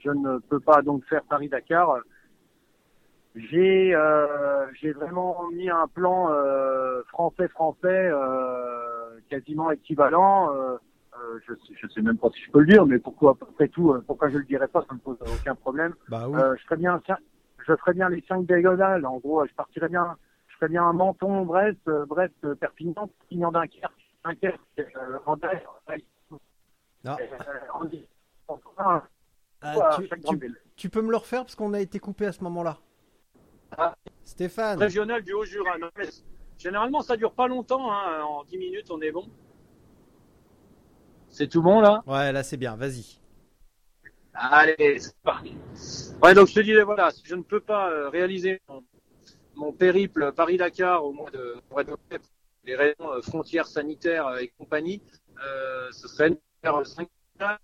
Speaker 4: je ne peux pas donc faire Paris-Dakar, j'ai euh, j'ai vraiment mis un plan français-français quasiment équivalent. je sais, je sais même pas si je peux le dire, mais pourquoi après tout, pourquoi je le dirais pas, ça me pose aucun problème.
Speaker 3: Bah oui.
Speaker 4: je ferais bien, je ferais bien les cinq diagonales. En gros, je partirais bien, je ferais bien un Menton, Brest, Brest, Perpignan, Perpignan, Dunkerque, Dunkerque, euh,
Speaker 3: Ah, tu, tu- tu peux me le refaire parce qu'on a été coupé à ce moment-là.
Speaker 4: Ah.
Speaker 3: Stéphane.
Speaker 4: régional du Haut-Jura. Généralement, ça dure pas longtemps. Hein. En 10 minutes, on est bon. C'est tout bon là?
Speaker 3: Ouais, là c'est bien, vas-y.
Speaker 4: Allez, c'est parti. Ouais, donc je te disais, voilà, si je ne peux pas euh, réaliser mon, mon périple Paris-Dakar au mois de, au mois pour les raisons euh, frontières sanitaires euh, et compagnie, euh, ce serait faire 5 euh,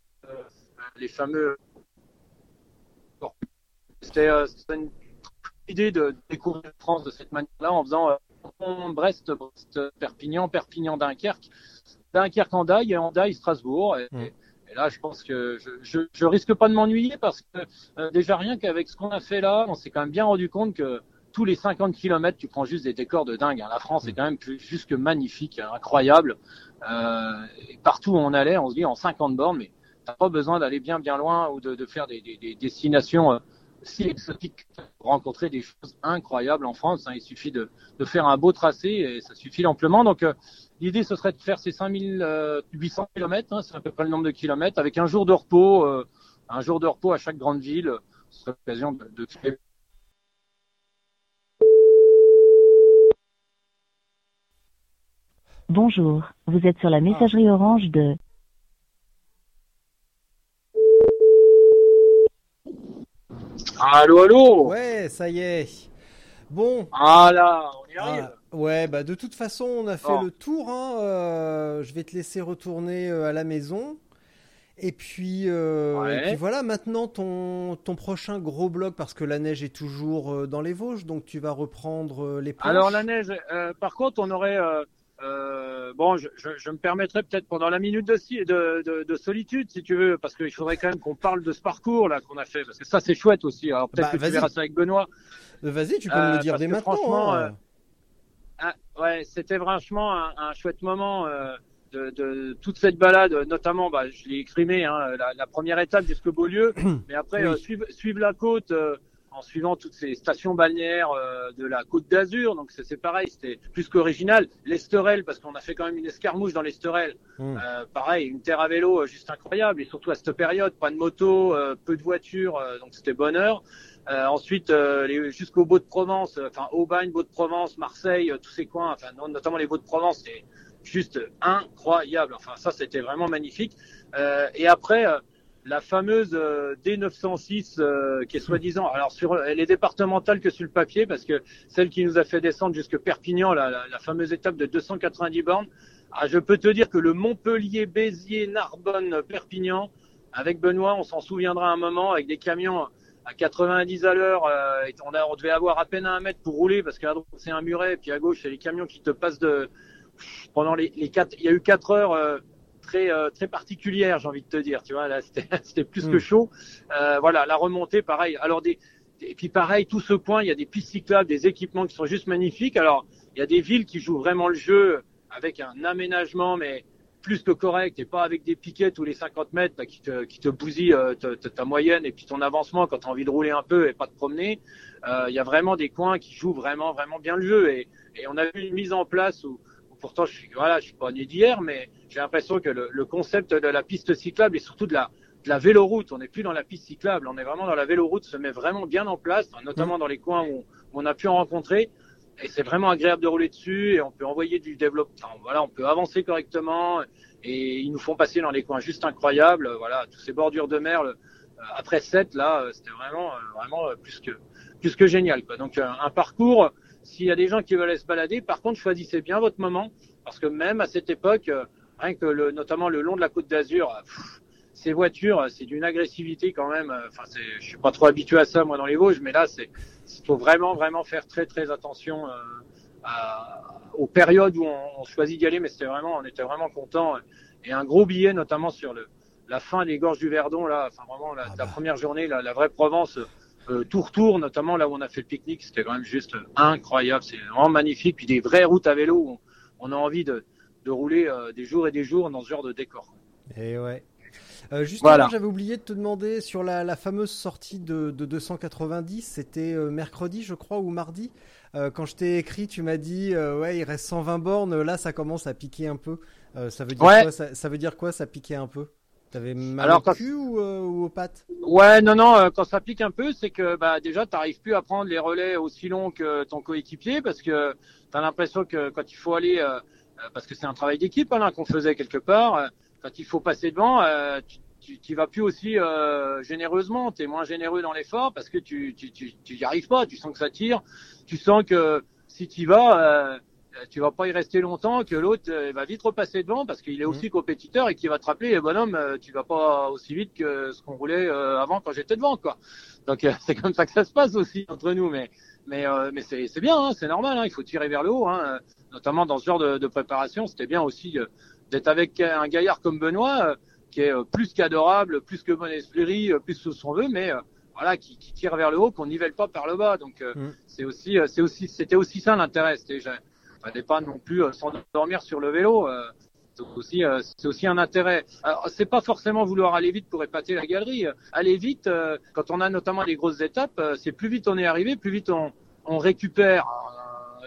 Speaker 4: les fameux. Bon. Une idée de découvrir la France de cette manière-là en faisant Brest, Brest, Perpignan, Perpignan, Dunkerque, Dunkerque, Andaille et Andaille, Strasbourg. Et,
Speaker 3: Mm.
Speaker 4: et là, je pense que je, je, je risque pas de m'ennuyer parce que euh, déjà rien qu'avec ce qu'on a fait là, on s'est quand même bien rendu compte que tous les 50 km, tu prends juste des décors de dingue. hein. La France est quand même plus, que magnifique, hein, incroyable. Euh, partout où on allait, on se dit en 50 bornes, mais t'as pas besoin d'aller bien bien loin ou de, faire des, des, des destinations euh, si exotiques pour rencontrer des choses incroyables en France. hein. Il suffit de, faire un beau tracé et ça suffit amplement. Donc euh, l'idée ce serait de faire ces 5800 km, c'est à peu près le nombre de kilomètres, avec un jour de repos, un jour de repos à chaque grande ville. Ce serait l'occasion de créer
Speaker 6: Bonjour, vous êtes sur la messagerie orange de
Speaker 4: Allô, allô
Speaker 3: Ouais, ça y est. Bon.
Speaker 4: Ah là, on y arrive.
Speaker 3: Ah, ouais, bah de toute façon, on a fait
Speaker 4: Bon.
Speaker 3: le tour. Hein, euh, je vais te laisser retourner euh, à la maison. Et puis, euh,
Speaker 4: Ouais.
Speaker 3: et puis voilà, maintenant ton, ton prochain gros bloc, parce que la neige est toujours dans les Vosges, donc tu vas reprendre les planches.
Speaker 4: Alors la neige, euh, par contre, on aurait... Euh, euh, bon, je, je, je me permettrai peut-être pendant la minute de, de, de, de solitude, si tu veux, parce qu'il faudrait quand même qu'on parle de ce parcours là qu'on a fait, parce que ça c'est chouette aussi. Alors peut-être
Speaker 3: Bah,
Speaker 4: que tu verras ça avec Benoît.
Speaker 3: Euh, Vas-y, tu peux
Speaker 4: Euh,
Speaker 3: me le dire
Speaker 4: parce
Speaker 3: dès maintenant.
Speaker 4: franchement,
Speaker 3: hein.
Speaker 4: euh, Ah, ouais, c'était franchement un, un chouette moment euh, de, de toute cette balade, notamment, bah, je l'ai exprimé, hein, la, la première étape jusqu'au Beaulieu, mais après
Speaker 3: Oui.
Speaker 4: euh, suivre, suivre la côte euh, en suivant toutes ces stations balnéaires euh, de la Côte d'Azur, donc c'est pareil, c'était plus qu'original. L'Esterel, parce qu'on a fait quand même une escarmouche dans l'Esterel,
Speaker 3: Hmm.
Speaker 4: euh, pareil, une terre à vélo euh, juste incroyable, et surtout à cette période, pas de moto, euh, peu de voitures, euh, donc c'était bonheur. Euh, ensuite, euh, jusqu'au Beau de Provence, enfin Aubagne, Beau de Provence, Marseille, tous ces coins, enfin notamment les Beaux de Provence, c'est juste incroyable. Enfin ça, c'était vraiment magnifique. Euh, et après, euh, la fameuse euh, D906 euh, qui est soi-disant, alors sur, elle est départementale que sur le papier parce que celle qui nous a fait descendre jusque Perpignan, la, fameuse étape de 290 bornes, ah, je peux te dire que le Montpellier, Béziers, Narbonne, Perpignan, avec Benoît, on s'en souviendra un moment, avec des camions à 90 à l'heure, euh, on, devait avoir à peine un mètre pour rouler parce qu'à droite c'est un muret, et puis à gauche c'est les camions qui te passent de pendant les, les il y a eu quatre heures très euh, très particulières, j'ai envie de te dire, tu vois, là c'était plus que chaud. Euh, voilà, la remontée, pareil. Alors des et puis pareil, tout ce coin, il y a des pistes cyclables, des équipements qui sont juste magnifiques. Alors il y a des villes qui jouent vraiment le jeu avec un aménagement, mais plus que correct et pas avec des piquets tous les 50 mètres là, qui te qui te bousillent euh, ta, moyenne et puis ton avancement quand tu as envie de rouler un peu et pas de promener. Euh, Il y a vraiment des coins qui jouent vraiment vraiment bien le jeu et, et on a vu une mise en place où pourtant je suis voilà je suis pas né d'hier mais j'ai l'impression que le, le concept de la piste cyclable et surtout de la de la véloroute, on n'est plus dans la piste cyclable, on est vraiment dans la véloroute, se met vraiment bien en place, notamment dans les coins où, on a pu en rencontrer. Et c'est vraiment agréable de rouler dessus et on peut envoyer du développement. Voilà, on peut avancer correctement et ils nous font passer dans les coins juste incroyables. Voilà, tous ces bordures de mer. euh, après 7, là, euh, c'était vraiment, euh, vraiment plus que, plus que génial. Quoi. Donc un parcours. S'il y a des gens qui veulent aller se balader, par contre, choisissez bien votre moment parce que même à cette époque, rien que le, notamment le long de la Côte d'Azur, euh, ces voitures, euh, c'est d'une agressivité quand même. Enfin, je suis pas trop habitué à ça moi dans les Vosges, mais là, c'est, il faut vraiment, vraiment faire très, très attention euh, aux périodes où on, choisit d'y aller, mais c'était vraiment, on était vraiment content. Et un gros billet, notamment sur le, la fin des gorges du Verdon, là, enfin vraiment la,
Speaker 3: Ah
Speaker 4: la
Speaker 3: bah.
Speaker 4: première journée, la, la vraie Provence, euh, tour tour, notamment là où on a fait le pique-nique, c'était quand même juste incroyable, c'est vraiment magnifique. Puis des vraies routes à vélo où on, a envie de, de rouler euh, des jours et des jours dans ce genre de décor.
Speaker 3: Et ouais. Euh, justement,
Speaker 4: Voilà.
Speaker 3: j'avais oublié de te demander sur la, la fameuse sortie de, de 290, c'était euh, mercredi, je crois, ou mardi. Quand je t'ai écrit, tu m'as dit, ouais, il reste 120 bornes. Là, ça commence à piquer un peu. Ça veut dire
Speaker 4: Ouais.
Speaker 3: quoi ça, ça veut dire quoi Ça piquait un peu? T'avais mal
Speaker 4: Alors,
Speaker 3: au
Speaker 4: quand-
Speaker 3: cul ou, euh, ou aux pattes
Speaker 4: Ouais, non, non, euh, quand ça pique un peu, c'est que bah, déjà, tu n'arrives plus à prendre les relais aussi longs que ton coéquipier parce que tu as l'impression que quand il faut aller, euh, euh, parce que c'est un travail d'équipe hein, qu'on faisait quelque part, quand il faut passer devant, tu tu tu vas plus aussi généreusement, tu es moins généreux dans l'effort parce que tu tu tu tu y arrives pas, tu sens que ça tire, tu sens que si tu y vas, tu vas pas y rester longtemps, que l'autre euh, va vite repasser devant parce qu'il est aussi compétiteur et qu'il va te rappeler, eh, bonhomme, euh, tu vas pas aussi vite que ce qu'on roulait euh, avant quand j'étais devant, quoi. Donc euh, c'est comme ça que ça se passe aussi entre nous, mais mais euh, mais c'est c'est bien, hein, c'est normal, hein, il faut tirer vers le haut, hein, euh, notamment dans ce genre de, de préparation. C'était bien aussi euh, d'être avec un gaillard comme Benoît, euh, qui est euh, plus qu'adorable, plus que bon esprit, euh, plus que son veut, mais euh, voilà, qui, qui tire vers le haut, qu'on nivelle pas par le bas. Donc euh,
Speaker 3: Mm.
Speaker 4: c'est aussi, euh, c'est aussi, c'était aussi ça l'intérêt. C'était, fallait pas non plus euh, s'endormir sur le vélo. euh, c'est aussi, euh, c'est aussi un intérêt. C'est pas forcément vouloir aller vite pour épater la galerie. Aller vite, quand on a notamment des grosses étapes, c'est plus vite on est arrivé, plus vite on, on récupère.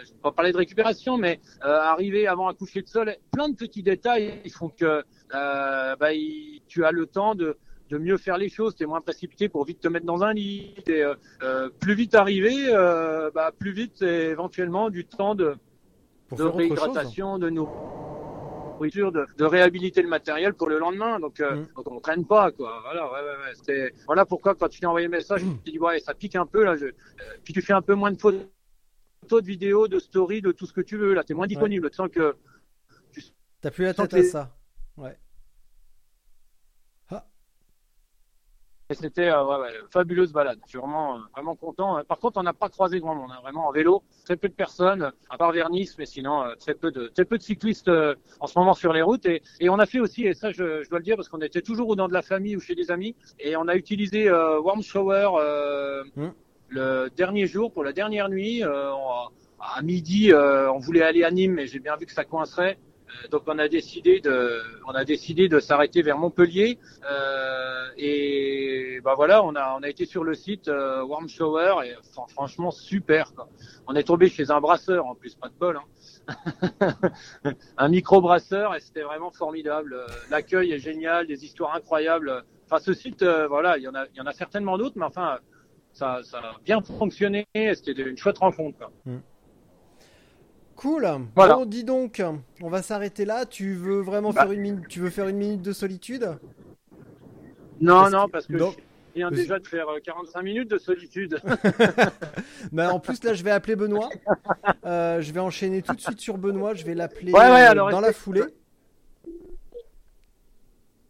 Speaker 4: Je vais pas parler de récupération, mais euh, arriver avant un coucher de soleil, plein de petits détails, ils font que euh, bah, il- tu as le temps de, de mieux faire les choses. Tu es moins précipité pour vite te mettre dans un lit. Et, euh, plus vite arriver, bah, plus vite éventuellement du temps de,
Speaker 3: Pour
Speaker 4: de réhydratation, de nourriture, de, de réhabiliter le matériel pour le lendemain. Donc, euh,
Speaker 3: Mm.
Speaker 4: donc on traîne pas, quoi. Voilà, ouais, ouais, ouais. Voilà pourquoi quand tu t'es envoyé le message, je t'ai dit ouais, ça pique un peu là. Je... euh, puis tu fais un peu moins de photos, de vidéos, de stories, de tout ce que tu veux. Là, t'es moins disponible. Tu sens que
Speaker 3: T'as plus la tête à ça. Ouais.
Speaker 4: Et C'était euh, ouais, ouais, fabuleuse balade. Je suis vraiment, euh, vraiment content. Par contre, on n'a pas croisé grand monde. hein. Vraiment en vélo, très peu de personnes, à part vers Nice, mais sinon euh, très peu de très peu de cyclistes euh, en ce moment sur les routes. Et, et on a fait aussi, et ça je, je dois le dire parce qu'on était toujours ou dans de la famille ou chez des amis, et on a utilisé Warm Shower
Speaker 3: Hmm.
Speaker 4: le dernier jour pour la dernière nuit. On- à midi, on voulait aller à Nîmes, mais j'ai bien vu que ça coincerait. Euh, Donc on a décidé de, on a décidé de s'arrêter vers Montpellier euh, et bah voilà, on a on a été sur le site euh, Warm Shower et franchement super. Quoi. On est tombé chez un brasseur en plus, pas de bol. Hein. un micro brasseur et c'était vraiment formidable. L'accueil est génial, des histoires incroyables. Enfin ce site, voilà, il y en a il y en a certainement d'autres, mais enfin ça ça a bien fonctionné. C'était une chouette rencontre. Quoi.
Speaker 3: Cool.
Speaker 4: Voilà.
Speaker 3: Bon, dis donc, on va s'arrêter là. Tu veux vraiment
Speaker 4: Bah.
Speaker 3: faire une minute Tu veux faire une minute de solitude?
Speaker 4: Non
Speaker 3: Parce
Speaker 4: non
Speaker 3: que-
Speaker 4: parce que
Speaker 3: donc-
Speaker 4: je viens déjà de faire euh, 45 minutes de solitude.
Speaker 3: Bah, en plus, là, je vais appeler Benoît. Euh, je vais enchaîner tout de suite sur Benoît. Je vais l'appeler
Speaker 4: Ouais, ouais,
Speaker 3: euh, dans la foulée.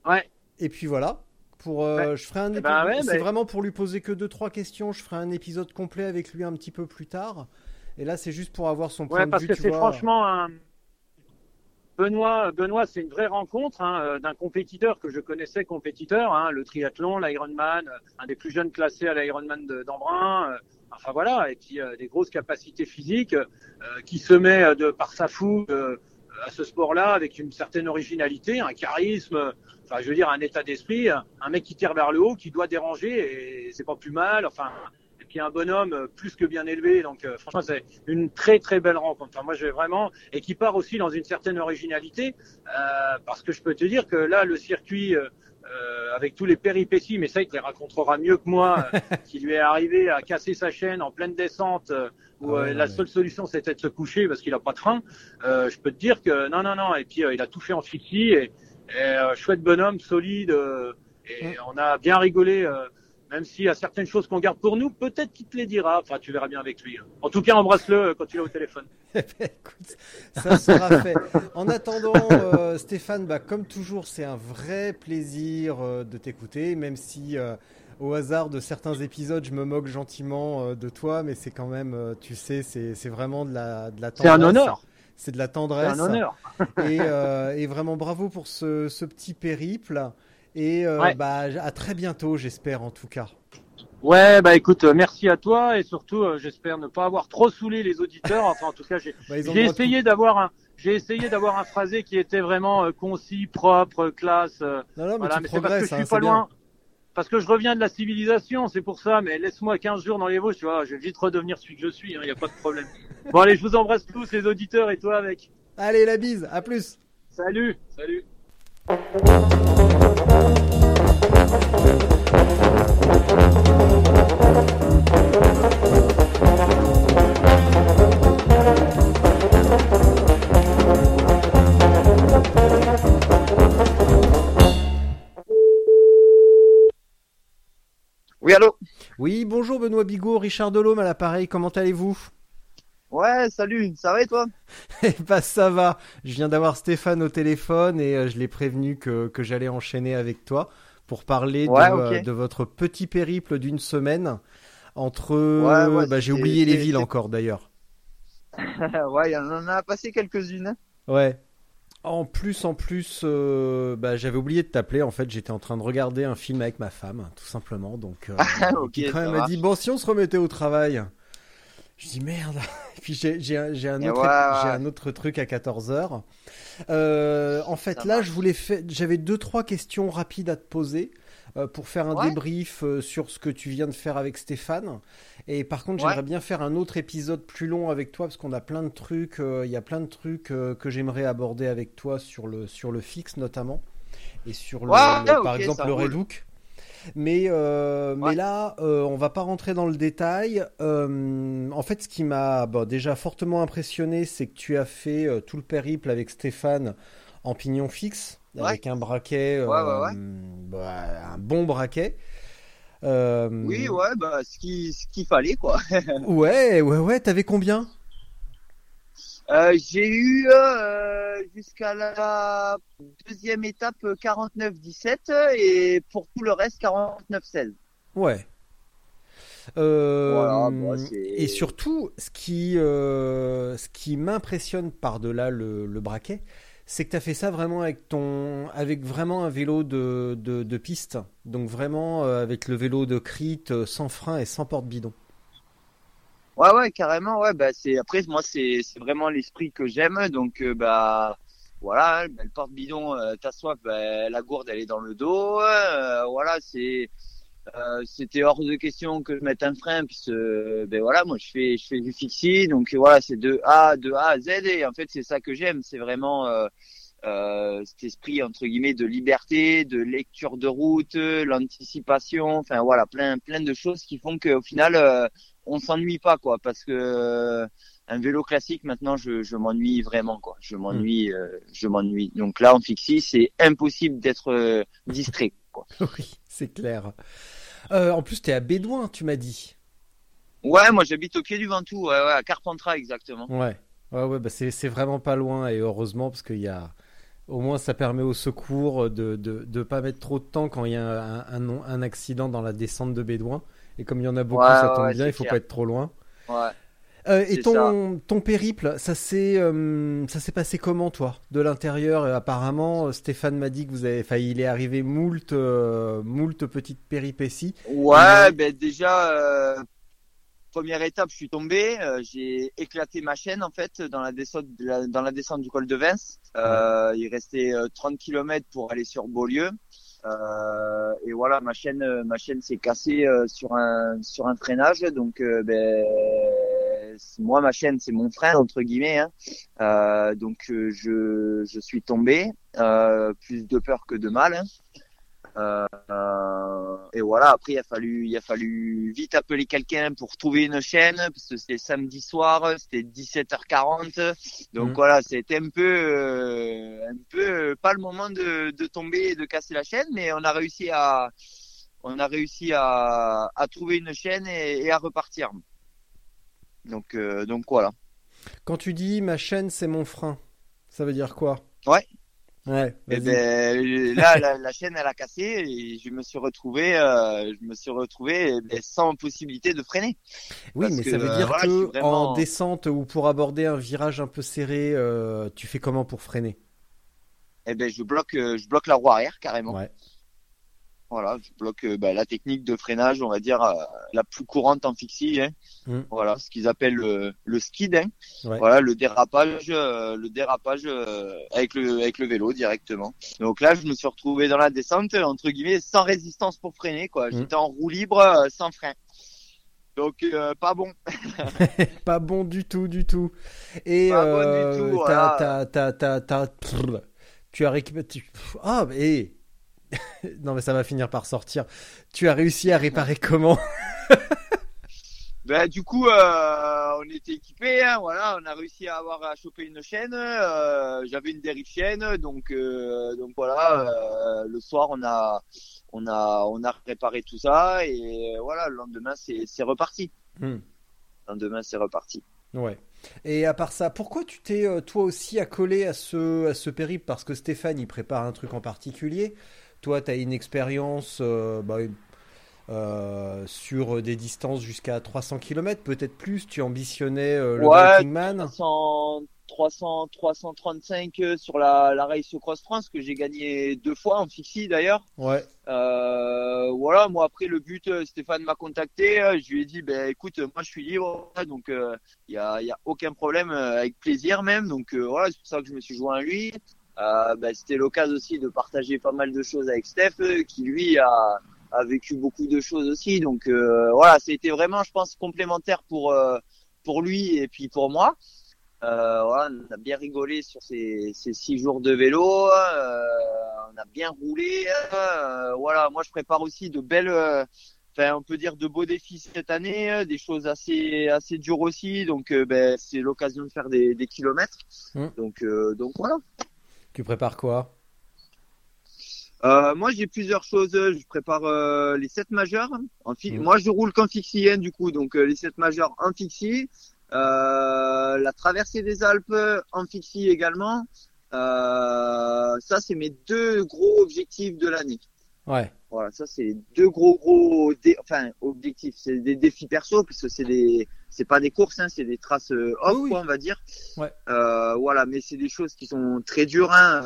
Speaker 4: ouais.
Speaker 3: Et puis voilà. Pour, euh, je ferai un
Speaker 4: Eh ben ouais,
Speaker 3: C'est
Speaker 4: mais-
Speaker 3: vraiment pour lui poser que deux trois questions. Je ferai un épisode complet avec lui un petit peu plus tard. Et là, c'est juste pour avoir son point
Speaker 4: Ouais,
Speaker 3: de
Speaker 4: parce
Speaker 3: vue.
Speaker 4: que
Speaker 3: tu
Speaker 4: c'est franchement un. Benoît, Benoît, c'est une vraie rencontre hein, euh, d'un compétiteur que je connaissais compétiteur, hein, le triathlon, l'Ironman, euh, un des plus jeunes classés à l'Ironman de- d'Embrun. euh, enfin voilà, et qui a des grosses capacités physiques, euh, qui se met euh, de par sa fougue euh, à ce sport-là avec une certaine originalité, un charisme, euh, enfin je veux dire un état d'esprit, un un mec qui tire vers le haut, qui doit déranger et c'est pas plus mal. Enfin, et puis un bonhomme euh, plus que bien élevé. Donc euh, franchement, c'est une très très belle rencontre. Enfin, moi, je vais vraiment et qui part aussi dans une certaine originalité, euh, parce que je peux te dire que là, le circuit. euh, avec tous les péripéties, mais ça il te les racontera mieux que moi, euh, qui lui est arrivé à casser sa chaîne en pleine descente, euh, où
Speaker 3: Ah
Speaker 4: la seule solution c'était de se coucher parce qu'il a pas de. Euh, je peux te dire que non non non, et puis il a tout fait en fichi et, et chouette bonhomme, solide, et
Speaker 3: Mm.
Speaker 4: on a bien rigolé. Même s'il y a certaines choses qu'on garde pour nous, peut-être qu'il te les dira. Enfin, tu verras bien avec lui. En tout cas, embrasse-le euh, quand tu l'as au téléphone.
Speaker 3: Eh ben, écoute, ça sera fait. En attendant, euh, Stéphane, bah, comme toujours, c'est un vrai plaisir euh, de t'écouter, même si euh, au hasard de certains épisodes, je me moque gentiment euh, de toi, mais c'est quand même, euh, tu sais, c'est c'est vraiment de la, de la
Speaker 4: C'est un
Speaker 3: tendresse.
Speaker 4: honneur.
Speaker 3: C'est de la
Speaker 4: C'est
Speaker 3: tendresse.
Speaker 4: un honneur.
Speaker 3: et, euh, et vraiment bravo pour ce, ce petit périple. Et euh,
Speaker 4: Ouais.
Speaker 3: bah, à très bientôt, j'espère en tout cas.
Speaker 4: Ouais, bah écoute, euh, merci à toi et surtout, euh, j'espère ne pas avoir trop saoulé les auditeurs. Enfin, en tout cas, j'ai
Speaker 3: Bah,
Speaker 4: essayé d'avoir un, j'ai essayé d'avoir un phrasé qui était vraiment euh, concis, propre, classe. euh,
Speaker 3: Non, non, mais
Speaker 4: voilà, mais c'est parce que je
Speaker 3: hein,
Speaker 4: suis
Speaker 3: c'est
Speaker 4: pas
Speaker 3: bien.
Speaker 4: loin. Parce que je reviens de la civilisation, c'est pour ça. Mais laisse-moi 15 jours dans les Vosges, tu vois. Je vais vite redevenir celui que je suis. Il n'y a pas de problème. Bon allez, je vous embrasse tous les auditeurs et toi avec.
Speaker 3: Allez, la bise, à plus.
Speaker 4: Salut, salut.
Speaker 7: Oui, allô?
Speaker 3: Oui, bonjour Benoît Bigot, Richard Delhomme à l'appareil, comment allez-vous?
Speaker 7: Ouais, salut, ça va et toi?
Speaker 3: Eh bah ça va, je viens d'avoir Stéphane au téléphone et euh, je l'ai prévenu que, que j'allais enchaîner avec toi pour parler
Speaker 7: Ouais,
Speaker 3: de, euh, de votre petit périple d'une semaine entre...
Speaker 7: Ouais, ouais,
Speaker 3: bah, j'ai oublié les villes encore d'ailleurs.
Speaker 7: Ouais, on en a passé quelques-unes. hein.
Speaker 3: Ouais. En plus, en plus, euh, bah, j'avais oublié de t'appeler. En fait, j'étais en train de regarder un film avec ma femme, tout simplement. Donc, euh, qui quand même m'a dit bon, si on se remettait au travail. Je dis merde. Et puis j'ai un, autre
Speaker 7: ouais,
Speaker 3: j'ai
Speaker 7: ouais.
Speaker 3: un autre truc à 14 h en fait,
Speaker 7: Ça
Speaker 3: là, je voulais faire. J'avais deux trois questions rapides à te poser. euh, pour faire un
Speaker 7: Ouais.
Speaker 3: débrief euh, sur ce que tu viens de faire avec Stéphane. Et par contre, j'aimerais bien faire un autre épisode plus long avec toi parce qu'on a plein de trucs, euh, il y a plein de trucs euh, que j'aimerais aborder avec toi sur le, sur le fixe notamment et sur le, par exemple le
Speaker 7: roule.
Speaker 3: Mais, euh, mais là, euh, on va pas rentrer dans le détail. Euh, en fait, ce qui m'a bon, déjà fortement impressionné, c'est que tu as fait euh, tout le périple avec Stéphane en pignon fixe,
Speaker 7: Ouais.
Speaker 3: avec un braquet,
Speaker 7: Ouais,
Speaker 3: bah, un bon braquet.
Speaker 7: Oui, ouais, bah, ce qu'il ce qu'il fallait, quoi.
Speaker 3: Ouais, ouais, ouais. T'avais combien?
Speaker 7: Euh, j'ai eu euh, jusqu'à la deuxième étape euh, 49-17 et pour tout le reste 49-16.
Speaker 3: Ouais. Euh,
Speaker 7: Voilà,
Speaker 3: et surtout, ce qui, euh, ce qui m'impressionne par-delà le, le braquet, c'est que tu as fait ça vraiment avec ton, avec vraiment un vélo de, de, de piste. Donc vraiment euh, avec le vélo de crit euh, sans frein et sans porte-bidon.
Speaker 7: Ouais, ouais, carrément, ouais, bah, c'est, après, moi, c'est, vraiment l'esprit que j'aime, donc, euh, bah, voilà, le porte-bidon, euh, t'as soif, bah, la gourde, elle est dans le dos, euh, voilà, c'est, euh, c'était hors de question que je mette un frein, puisque, ben voilà, moi, je fais, je fais du fixie, donc, voilà, c'est de A, de A à Z, et en fait, c'est ça que j'aime, c'est vraiment, euh, euh, cet esprit, entre guillemets, de liberté, de lecture de route, l'anticipation, enfin, voilà, plein, plein de choses qui font qu'au final, on s'ennuie pas quoi parce que euh, un vélo classique maintenant je, je m'ennuie vraiment quoi. Je m'ennuie euh, je m'ennuie. Donc là en fixie c'est impossible d'être euh, distrait quoi.
Speaker 3: Oui, c'est clair. Euh, en plus, t'es à Bédouin, tu m'as dit.
Speaker 7: ouais moi j'habite au pied du Ventoux ouais, ouais à Carpentras exactement.
Speaker 3: Ouais, ouais, ouais, bah c'est vraiment pas loin et heureusement parce qu'il y a au moins ça permet au secours de de de pas mettre trop de temps quand il y a un, un, un accident dans la descente de Bédouin et comme il y en a beaucoup,
Speaker 7: Ouais,
Speaker 3: ça tombe
Speaker 7: ouais,
Speaker 3: bien, il faut
Speaker 7: clair.
Speaker 3: pas être trop loin.
Speaker 7: ouais
Speaker 3: Euh, et ton ton périple, ça s'est euh, ça s'est passé comment toi? De l'intérieur Euh, Apparemment, euh, Stéphane m'a dit que vous avez, enfin, il est arrivé moult euh, moult petites péripéties.
Speaker 7: ouais ben déjà première étape je suis tombé j'ai éclaté ma chaîne en fait dans la descente dans la descente du col de Vince il restait euh, 30 km pour aller sur Beaulieu et voilà, ma chaîne, euh, ma chaîne s'est cassée euh, sur un sur un freinage. Donc, euh, ben, moi, ma chaîne, c'est mon frein entre guillemets. Hein. Euh, donc, euh, je je suis tombé, euh, plus de peur que de mal. hein. Euh, et voilà. Après, il a fallu il a fallu vite appeler quelqu'un pour trouver une chaîne parce que c'était samedi soir, c'était 17h40. Donc
Speaker 3: Mhm.
Speaker 7: voilà, c'était un peu, euh, un peu pas le moment de, de tomber et de casser la chaîne, mais on a réussi à, on a réussi à, à trouver une chaîne et, et à repartir. Donc, euh, donc voilà.
Speaker 3: Quand tu dis ma chaîne, c'est mon frein, ça veut dire quoi?
Speaker 7: Ouais.
Speaker 3: Ouais.
Speaker 7: Et ben là, la, la chaîne elle a cassé et je me suis retrouvé, euh, je me suis retrouvé eh ben, sans possibilité de freiner.
Speaker 3: oui,
Speaker 7: parce
Speaker 3: mais
Speaker 7: que,
Speaker 3: ça veut
Speaker 7: euh,
Speaker 3: dire
Speaker 7: voilà,
Speaker 3: que
Speaker 7: vraiment-
Speaker 3: en descente ou pour aborder un virage un peu serré, euh, tu fais comment pour freiner?
Speaker 7: Et ben je bloque, je bloque la roue arrière carrément.
Speaker 3: Ouais.
Speaker 7: Voilà, je bloque euh, ben, la technique de freinage, on va dire euh, la plus courante en fixie. Hein.
Speaker 3: Mm.
Speaker 7: Voilà, ce qu'ils appellent le, le skid. Hein.
Speaker 3: Ouais.
Speaker 7: Voilà, le dérapage, euh, le dérapage euh, avec le avec le vélo directement. Donc là, je me suis retrouvé dans la descente entre guillemets sans résistance pour freiner quoi.
Speaker 3: Mm.
Speaker 7: J'étais en roue libre euh, sans frein. Donc euh, pas bon.
Speaker 3: Pas bon du tout, du tout. Et
Speaker 7: Pas bon du
Speaker 3: euh,
Speaker 7: tout,
Speaker 3: tu as récupéré. Ah, mais non, mais ça va finir par sortir. Tu as réussi à réparer comment?
Speaker 7: Ben du coup, euh, on était équipés, hein, voilà, on a réussi à avoir à choper une chaîne. euh, J'avais une dérive chaîne, donc euh, donc voilà. le soir, on a on a on a réparé tout ça et voilà. Le lendemain, c'est reparti.
Speaker 3: Hmm.
Speaker 7: Le lendemain, c'est reparti.
Speaker 3: Ouais. Et à part ça, pourquoi tu t'es toi aussi accolé à ce, à ce périple? Parce que Stéphane, il prépare un truc en particulier. Toi, tu as une expérience euh, bah, euh, sur des distances jusqu'à 300 km, peut-être plus. Tu ambitionnais euh, le
Speaker 7: Ouais,
Speaker 3: Viking Man.
Speaker 7: 300 300 335 euh, sur la la Race Cross France que j'ai gagné deux fois en fixie d'ailleurs.
Speaker 3: Ouais.
Speaker 7: Voilà, moi après le but, Stéphane m'a contacté, je lui ai dit, ben écoute, moi je suis libre, donc il euh, y a, y a aucun problème, avec plaisir même, donc voilà, c'est pour ça que je me suis joint à lui. Euh, ben, c'était l'occasion aussi de partager pas mal de choses avec Steph, euh, qui lui a, a vécu beaucoup de choses aussi, donc euh, voilà, c'était vraiment, je pense, complémentaire pour euh, pour lui et puis pour moi. Euh, voilà, on a bien rigolé sur ces, ces six jours de vélo. euh, on a bien roulé. euh, voilà, moi je prépare aussi de belles, enfin on peut dire de beaux défis cette année, des choses assez assez dures aussi. Donc euh, ben, c'est l'occasion de faire des, des kilomètres.
Speaker 3: Mm.
Speaker 7: Donc euh, donc voilà.
Speaker 3: Tu prépares quoi?
Speaker 7: Euh, moi j'ai plusieurs choses. Je prépare euh, les sept majeurs. En fi-
Speaker 3: Mm.
Speaker 7: Moi je roule qu'en fixie hein, du coup, donc euh, les sept majeurs en fixie. Euh, la traversée des Alpes en fixie également. Euh, ça c'est mes deux gros objectifs de l'année.
Speaker 3: Ouais.
Speaker 7: Voilà, ça c'est les deux gros gros dé- enfin objectifs, c'est des défis perso parce que c'est des c'est pas des courses hein, c'est des traces euh, off
Speaker 3: Oui, oui.
Speaker 7: quoi on va dire.
Speaker 3: Ouais.
Speaker 7: Euh, voilà, mais c'est des choses qui sont très dures hein.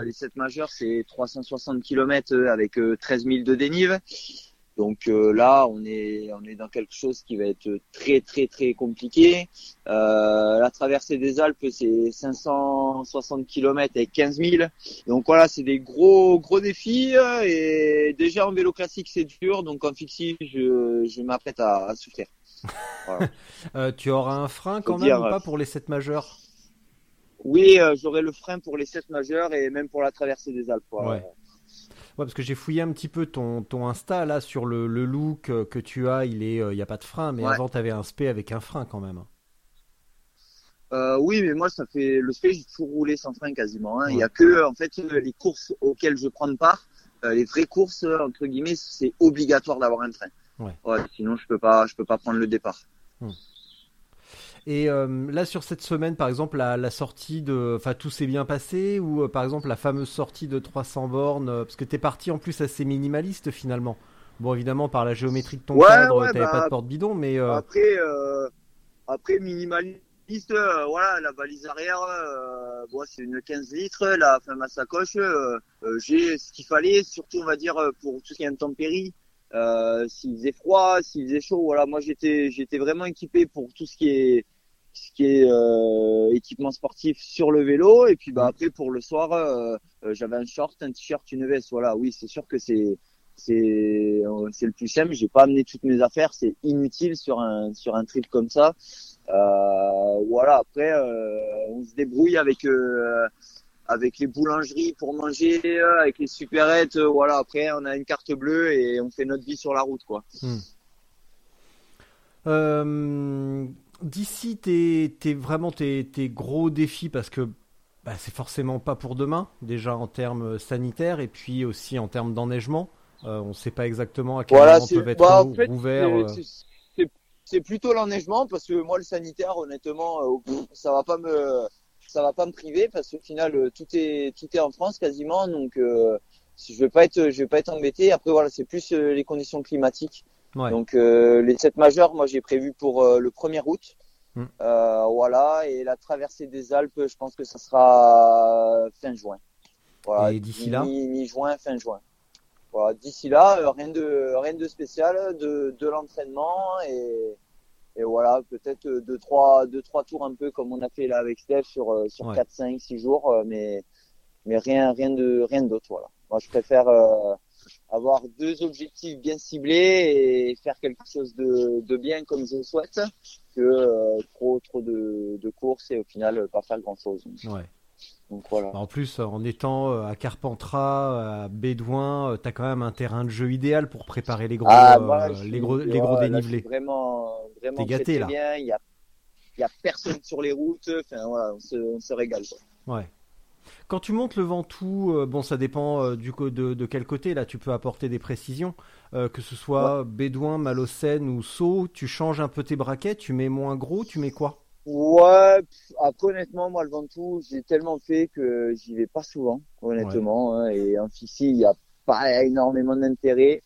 Speaker 7: Euh, les 7 majeurs c'est 360 km avec euh, 13 000 de dénive. Donc euh, là, on est on est dans quelque chose qui va être très très très compliqué. Euh, la traversée des Alpes, c'est 560 km avec 15 000. Donc voilà, c'est des gros gros défis euh, et déjà en vélo classique c'est dur, donc en fixie je je m'apprête à, à souffrir. Voilà.
Speaker 3: Euh, tu auras un frein quand
Speaker 7: Faut
Speaker 3: même
Speaker 7: dire,
Speaker 3: ou pas
Speaker 7: euh,
Speaker 3: pour les 7 majeurs?
Speaker 7: Oui, euh, j'aurai le frein pour les 7 majeurs et même pour la traversée des Alpes.
Speaker 3: Ouais. Ouais, parce que j'ai fouillé un petit peu ton, ton Insta là sur le, le look euh, que tu as, il est, euh, il a pas de frein, mais
Speaker 7: Ouais.
Speaker 3: avant tu avais un spé avec un frein quand même.
Speaker 7: Euh, oui, mais moi ça fait le fait j'ai toujours roulé sans frein quasiment. hein. Il y
Speaker 3: Ouais.
Speaker 7: a que en fait les courses auxquelles je prends part, euh, les vraies courses entre guillemets, c'est obligatoire d'avoir un frein.
Speaker 3: Ouais.
Speaker 7: sinon je peux pas, je peux pas prendre le départ.
Speaker 3: Et euh, là sur cette semaine, par exemple, la, la sortie de, enfin tout s'est bien passé ou euh, par exemple la fameuse sortie de 300 bornes, euh, parce que t'es parti en plus assez minimaliste finalement. Bon évidemment par la géométrie de ton
Speaker 7: Ouais,
Speaker 3: cadre,
Speaker 7: ouais,
Speaker 3: t'avais
Speaker 7: bah,
Speaker 3: pas de porte bidon, mais
Speaker 7: Après, après minimaliste, euh, voilà, la valise arrière, euh, bon, c'est une 15 litres, la, enfin, ma sacoche, euh, j'ai ce qu'il fallait, surtout on va dire pour tout ce qui est intempéries. S'il faisait froid, s'il faisait chaud, voilà, moi j'étais j'étais vraiment équipé pour tout ce qui est ce qui est euh, équipement sportif sur le vélo et puis bah après pour le soir euh, euh, j'avais un short, un t-shirt, une veste, voilà, oui c'est sûr que c'est c'est euh, c'est le plus simple. J'ai pas amené toutes mes affaires, c'est inutile sur un sur un trip comme ça. Euh, voilà. Après, on se débrouille avec avec les boulangeries pour manger, avec les supérettes. voilà. Après, on a une carte bleue et on fait notre vie sur la route, quoi.
Speaker 3: Euh, D'ici tes, tes- vraiment tes, tes gros défis, parce que bah, c'est forcément pas pour demain, déjà en termes sanitaires et puis aussi en termes d'enneigement. Euh, on ne sait pas exactement à quel
Speaker 7: Voilà.
Speaker 3: moment peuvent être
Speaker 7: bah,
Speaker 3: ou-
Speaker 7: en fait,
Speaker 3: ouverts. euh.
Speaker 7: c'est- plutôt l'enneigement parce que moi le sanitaire, honnêtement, euh, ça va pas me ça va pas me priver parce qu'au final euh, tout est tout est en France quasiment donc euh, je vais pas être je vais pas être embêté. Après voilà c'est plus euh, les conditions climatiques.
Speaker 3: Ouais.
Speaker 7: Donc euh, les sept majeurs moi j'ai prévu pour euh, le 1er août.
Speaker 3: Mm.
Speaker 7: Euh, voilà et la traversée des Alpes je pense que ça sera fin juin. Voilà,
Speaker 3: Et d'ici là
Speaker 7: mi- mi-juin fin juin. Voilà, d'ici là euh, rien de rien de spécial de de l'entraînement et et voilà, peut-être euh, deux trois deux trois tours un peu comme on a fait là avec Steph sur euh, sur
Speaker 3: Ouais.
Speaker 7: 4 5 6 jours euh, mais mais rien rien de rien d'autre voilà. Moi je préfère euh, avoir deux objectifs bien ciblés et faire quelque chose de de bien comme je le souhaite que euh, trop trop de de courses et au final euh, pas faire grand-chose.
Speaker 3: Ouais.
Speaker 7: Donc voilà.
Speaker 3: En plus, en étant euh, à Carpentras, à Bédouin, euh, t'as quand même un terrain de jeu idéal pour préparer les gros,
Speaker 7: Ah,
Speaker 3: euh, les gros,
Speaker 7: tu
Speaker 3: les gros
Speaker 7: là,
Speaker 3: dénivelés.
Speaker 7: suis vraiment, vraiment
Speaker 3: gâté,
Speaker 7: très, très
Speaker 3: là.
Speaker 7: bien. Il y a, y a personne sur les routes. Enfin, voilà, on se, on se régale. quoi.
Speaker 3: Ouais. Quand tu montes le Ventoux, euh, bon, ça dépend euh, du de, de quel côté. Là, tu peux apporter des précisions. Euh, que ce soit Bédouin, Malocène ou Sceaux, tu changes un peu tes braquets, tu mets moins gros, tu mets quoi?
Speaker 7: Ouais, pff, après, honnêtement, moi, le Ventoux, j'ai tellement fait que j'y vais pas souvent, honnêtement. hein, et en fixie, il n'y a pas énormément d'intérêt.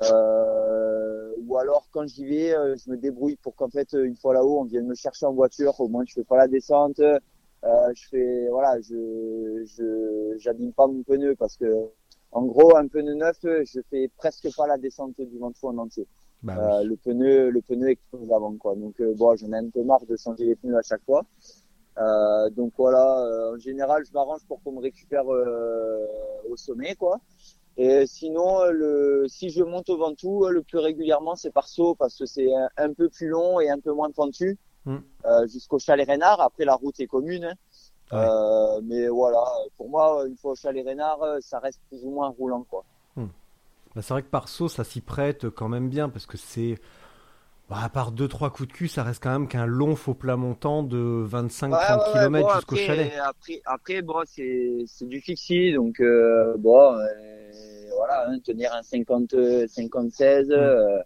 Speaker 7: Ou alors, quand j'y vais, je me débrouille pour qu'en fait, une fois là-haut, on vienne me chercher en voiture. Au moins, je fais pas la descente. Euh, je fais, voilà, je, je, j'abîme pas mon pneu parce que, en gros, un pneu neuf, je fais presque pas la descente du Ventoux en entier.
Speaker 3: Bah
Speaker 7: Euh, le pneu le pneu explose avant quoi. Donc euh, bon j'en ai un peu marre de changer les pneus à chaque fois. Euh, donc voilà euh, en général je m'arrange pour qu'on me récupère euh, au sommet quoi. Et sinon le si je monte au Ventoux le plus régulièrement c'est par saut parce que c'est un, un peu plus long et un peu moins pentu
Speaker 3: Mm.
Speaker 7: euh, jusqu'au chalet Rénard après la route est commune.
Speaker 3: Ouais.
Speaker 7: Euh, mais voilà pour moi une fois au chalet Rénard euh, ça reste plus ou moins roulant quoi
Speaker 3: Bah, c'est vrai que par saut, ça s'y prête quand même bien parce que c'est. Bah, à part deux trois coups de cul, ça reste quand même qu'un long faux plat montant de 25-30
Speaker 7: Ouais, ouais, ouais,
Speaker 3: km
Speaker 7: bon,
Speaker 3: jusqu'au chalet.
Speaker 7: Après, après bon, c'est c'est du fixie, donc euh, bon, euh, voilà, hein, tenir un 50, 50-16,
Speaker 3: Mm.
Speaker 7: euh,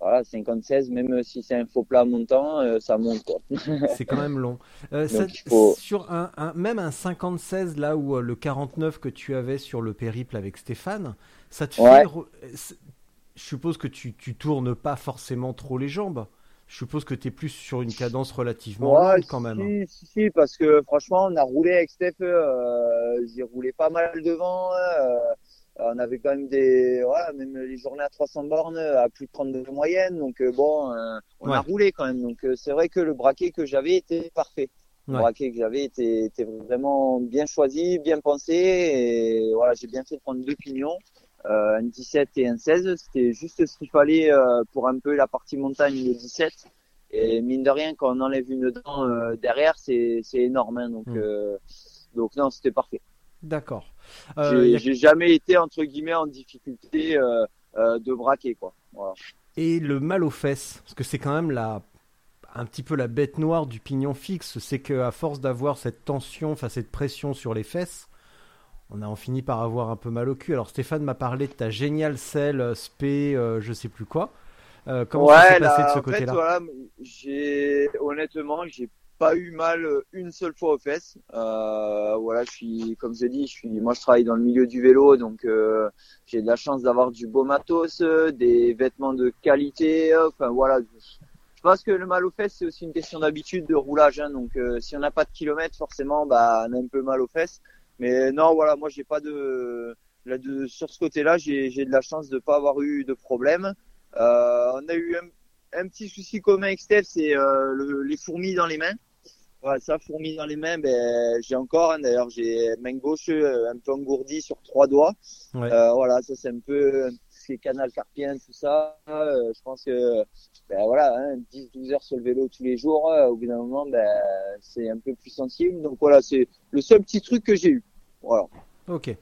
Speaker 7: voilà, 50-16, même si c'est un faux plat montant, euh, ça monte quoi.
Speaker 3: C'est quand même long. Euh, ça-
Speaker 7: faut-
Speaker 3: Sur un, un- même un 50-16, là où euh, le 49 que tu avais sur le périple avec Stéphane, ça te fait.
Speaker 7: Ouais.
Speaker 3: c'est- Je suppose que tu, tu tournes pas forcément trop les jambes. Je suppose que tu es plus sur une cadence relativement
Speaker 7: Ouais,
Speaker 3: lente quand même.
Speaker 7: Si, si, si, parce que franchement, on a roulé avec Steph, euh, j'ai roulé pas mal devant. On avait quand même des, voilà, même les journées à 300 bornes à plus de 32 de moyenne. Donc euh, bon, euh, on a
Speaker 3: Ouais.
Speaker 7: roulé quand même. Donc euh, c'est vrai que le braquet que j'avais était parfait. Le
Speaker 3: Ouais.
Speaker 7: braquet que j'avais était, était vraiment bien choisi, bien pensé. Et voilà, j'ai bien fait de prendre deux pignons. Euh, un 17 et un 16, c'était juste ce qu'il fallait pour un peu la partie montagne, le 17. Et mine de rien, quand on enlève une dent derrière, c'est c'est énorme. hein. donc
Speaker 3: Mm.
Speaker 7: euh, donc non, c'était parfait.
Speaker 3: D'accord. Euh,
Speaker 7: J'ai
Speaker 3: a-
Speaker 7: jamais été entre guillemets en difficulté euh, euh, de braquer quoi. Voilà.
Speaker 3: Et le mal aux fesses, parce que c'est quand même la, un petit peu la bête noire du pignon fixe, c'est qu'à force d'avoir cette tension, enfin cette pression sur les fesses, on a en fini par avoir un peu mal au cul. Alors Stéphane m'a parlé de ta géniale selle spé, euh, je sais plus quoi. Euh, comment ça s'est passé de ce côté-là?
Speaker 7: voilà, honnêtement, j'ai pas eu mal euh, une seule fois aux fesses. Euh, voilà, je suis, comme je dis, je suis, moi je travaille dans le milieu du vélo, donc euh, j'ai de la chance d'avoir du beau matos, euh, des vêtements de qualité. euh, Enfin voilà, je pense que le mal aux fesses c'est aussi une question d'habitude de roulage. Hein, donc euh, si on n'a pas de kilomètres, forcément, bah on a un peu mal aux fesses. Mais non, voilà, moi j'ai pas de, là, de sur ce côté-là, j'ai de la chance de pas avoir eu de problème. On a eu un, un petit souci commun avec Steph, c'est le- les fourmis dans les mains. Voilà, ça, fourmis dans les mains, ben, j'ai encore, hein, d'ailleurs, j'ai main gauche euh, un peu engourdie sur trois doigts.
Speaker 3: Ouais.
Speaker 7: Euh, voilà, ça c'est un peu c'est canal carpien, tout ça. Euh, je pense que ben voilà, hein, 10-12 heures sur le vélo tous les jours, euh, au bout d'un moment, ben, c'est un peu plus sensible. Donc voilà, c'est le seul petit truc que j'ai eu. Voilà.
Speaker 3: Ok.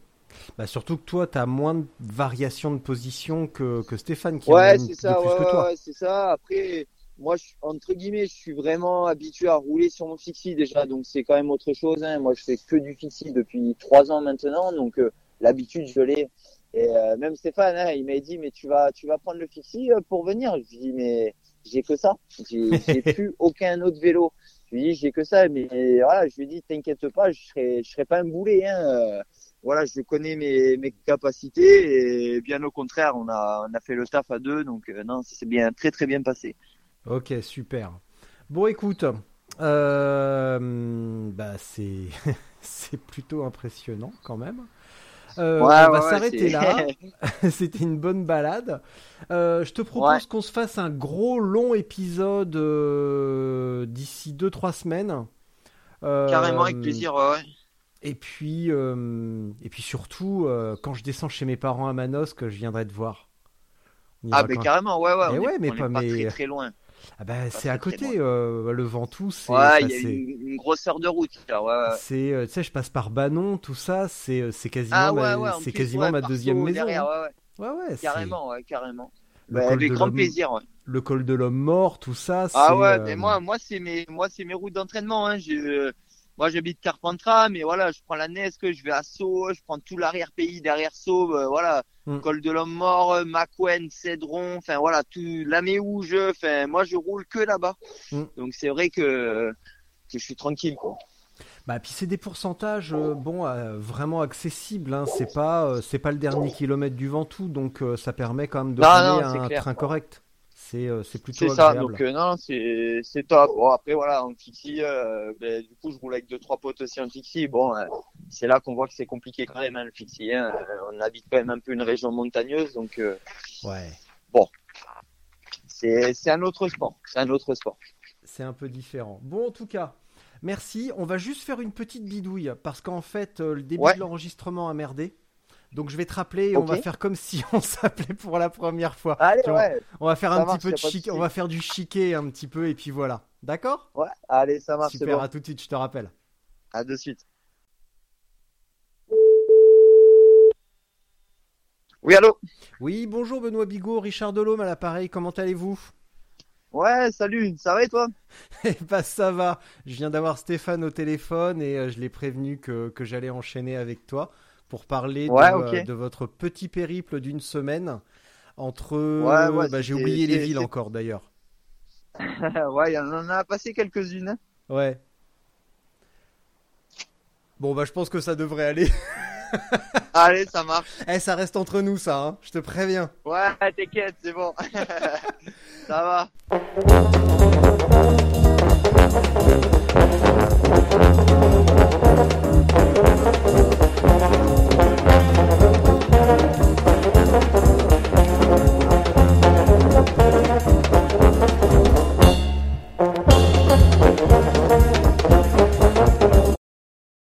Speaker 3: Bah, surtout que toi, tu as moins de variations de position que, que Stéphane qui
Speaker 7: Ouais, c'est ça, ouais, ouais, c'est ça. Après, moi, je, entre guillemets, je suis vraiment habitué à rouler sur mon fixie déjà, donc c'est quand même autre chose. Hein. Moi, je fais que du fixie depuis trois ans maintenant, donc euh, l'habitude, je l'ai. Et euh, même Stéphane, hein, il m'a dit, mais tu vas, tu vas prendre le fixie euh, pour venir? Je lui dis, mais j'ai que ça. J'ai plus aucun autre vélo. Je lui dit, j'ai que ça, mais voilà, je lui dit, t'inquiète pas, je serai, je serai pas un boulet. Hein. Euh, Voilà, je connais mes, mes capacités et bien au contraire, on a, on a fait le taf à deux, donc euh, non, ça s'est bien, très très bien passé.
Speaker 3: Ok, super. Bon, écoute, euh, bah c'est c'est plutôt impressionnant quand même. Euh,
Speaker 7: Ouais,
Speaker 3: on va s'arrêter
Speaker 7: c'est-
Speaker 3: là. C'était une bonne balade. Euh, je te propose
Speaker 7: Ouais.
Speaker 3: qu'on se fasse un gros long épisode euh, d'ici 2-3 semaines.
Speaker 7: Carrément avec plaisir, ouais.
Speaker 3: Et puis, et puis surtout, quand je descends chez mes parents à Manosque, je viendrai te voir.
Speaker 7: Ah, mais
Speaker 3: quand-
Speaker 7: carrément, ouais, ouais.
Speaker 3: Eh
Speaker 7: on
Speaker 3: ouais,
Speaker 7: est,
Speaker 3: mais
Speaker 7: on est
Speaker 3: pas-
Speaker 7: pas,
Speaker 3: mais-
Speaker 7: très très loin.
Speaker 3: Ah bah, c'est à côté, euh, le Ventoux, c'est
Speaker 7: Ouais, il y a une, une grosse heure de route. ouais, ouais.
Speaker 3: c'est, euh, tu sais, je passe par Banon, tout ça, c'est euh, c'est quasiment,
Speaker 7: Ah
Speaker 3: ma, c'est quasiment ma deuxième maison.
Speaker 7: derrière,
Speaker 3: hein.
Speaker 7: ouais, ouais. Carrément, carrément.
Speaker 3: Le
Speaker 7: Bah,
Speaker 3: col
Speaker 7: avec grand
Speaker 3: l'homme-
Speaker 7: plaisir, ouais.
Speaker 3: le col de l'homme mort, tout ça.
Speaker 7: Ah ouais,
Speaker 3: euh,
Speaker 7: mais moi, moi c'est mes, moi c'est mes routes d'entraînement. Hein. Euh, moi j'habite Carpentras, mais voilà, je prends la Nesque, je vais à Sceaux, je prends tout l'arrière pays derrière Sceaux, euh, voilà,
Speaker 3: Mm.
Speaker 7: col de l'homme mort, euh, Macwen, Cédron, enfin voilà, tout Laméouge, enfin moi je roule que là-bas.
Speaker 3: Mm.
Speaker 7: Donc c'est vrai que que je suis tranquille quoi.
Speaker 3: Bah, puis c'est des pourcentages, euh, bon, euh, vraiment accessibles. Hein. C'est pas, euh, c'est pas le dernier kilomètre du Ventoux, donc ça permet quand même de
Speaker 7: Non,
Speaker 3: un
Speaker 7: clair.
Speaker 3: train correct. C'est, euh, c'est plutôt
Speaker 7: C'est ça,
Speaker 3: agréable.
Speaker 7: donc euh, non, c'est top. Bon après voilà, en fixie, euh, ben, du coup je roule avec deux trois potes aussi en fixie. Bon, euh, c'est là qu'on voit que c'est compliqué quand même hein, le fixie. Hein. On habite quand même un peu une région montagneuse, donc
Speaker 3: Ouais,
Speaker 7: c'est c'est un autre sport. C'est un autre sport.
Speaker 3: c'est un peu différent. Bon, en tout cas, merci. On va juste faire une petite bidouille parce qu'en fait, le début
Speaker 7: Ouais.
Speaker 3: de l'enregistrement a merdé. Donc je vais te rappeler et on va faire comme si on s'appelait pour la première fois.
Speaker 7: Allez
Speaker 3: Tu vois,
Speaker 7: ouais,
Speaker 3: On va faire
Speaker 7: Ça
Speaker 3: un
Speaker 7: marche,
Speaker 3: petit peu de chic, on va faire du chiquet un petit peu et puis voilà. D'accord?
Speaker 7: Ouais, allez ça marche,
Speaker 3: Super,
Speaker 7: bon.
Speaker 3: à tout de suite, je te rappelle.
Speaker 7: À de suite. Oui allô?
Speaker 3: Oui, bonjour Benoît Bigot, Richard Delhomme à l'appareil, comment allez-vous?
Speaker 7: Ouais, salut. Ça va et toi?
Speaker 3: Eh ben ça va, je viens d'avoir Stéphane au téléphone et euh, je l'ai prévenu que, que j'allais enchaîner avec toi pour parler
Speaker 7: Ouais,
Speaker 3: de,
Speaker 7: ok.
Speaker 3: euh, de votre petit périple d'une semaine entre...
Speaker 7: Ouais, ouais,
Speaker 3: bah, j'ai oublié les villes encore d'ailleurs.
Speaker 7: Ouais, il en a passé quelques-unes. hein.
Speaker 3: Ouais. Bon bah je pense que ça devrait aller.
Speaker 7: Allez, ça marche.
Speaker 3: Eh ça reste entre nous ça, hein, je te préviens.
Speaker 7: Ouais, t'inquiète, c'est bon. ça va.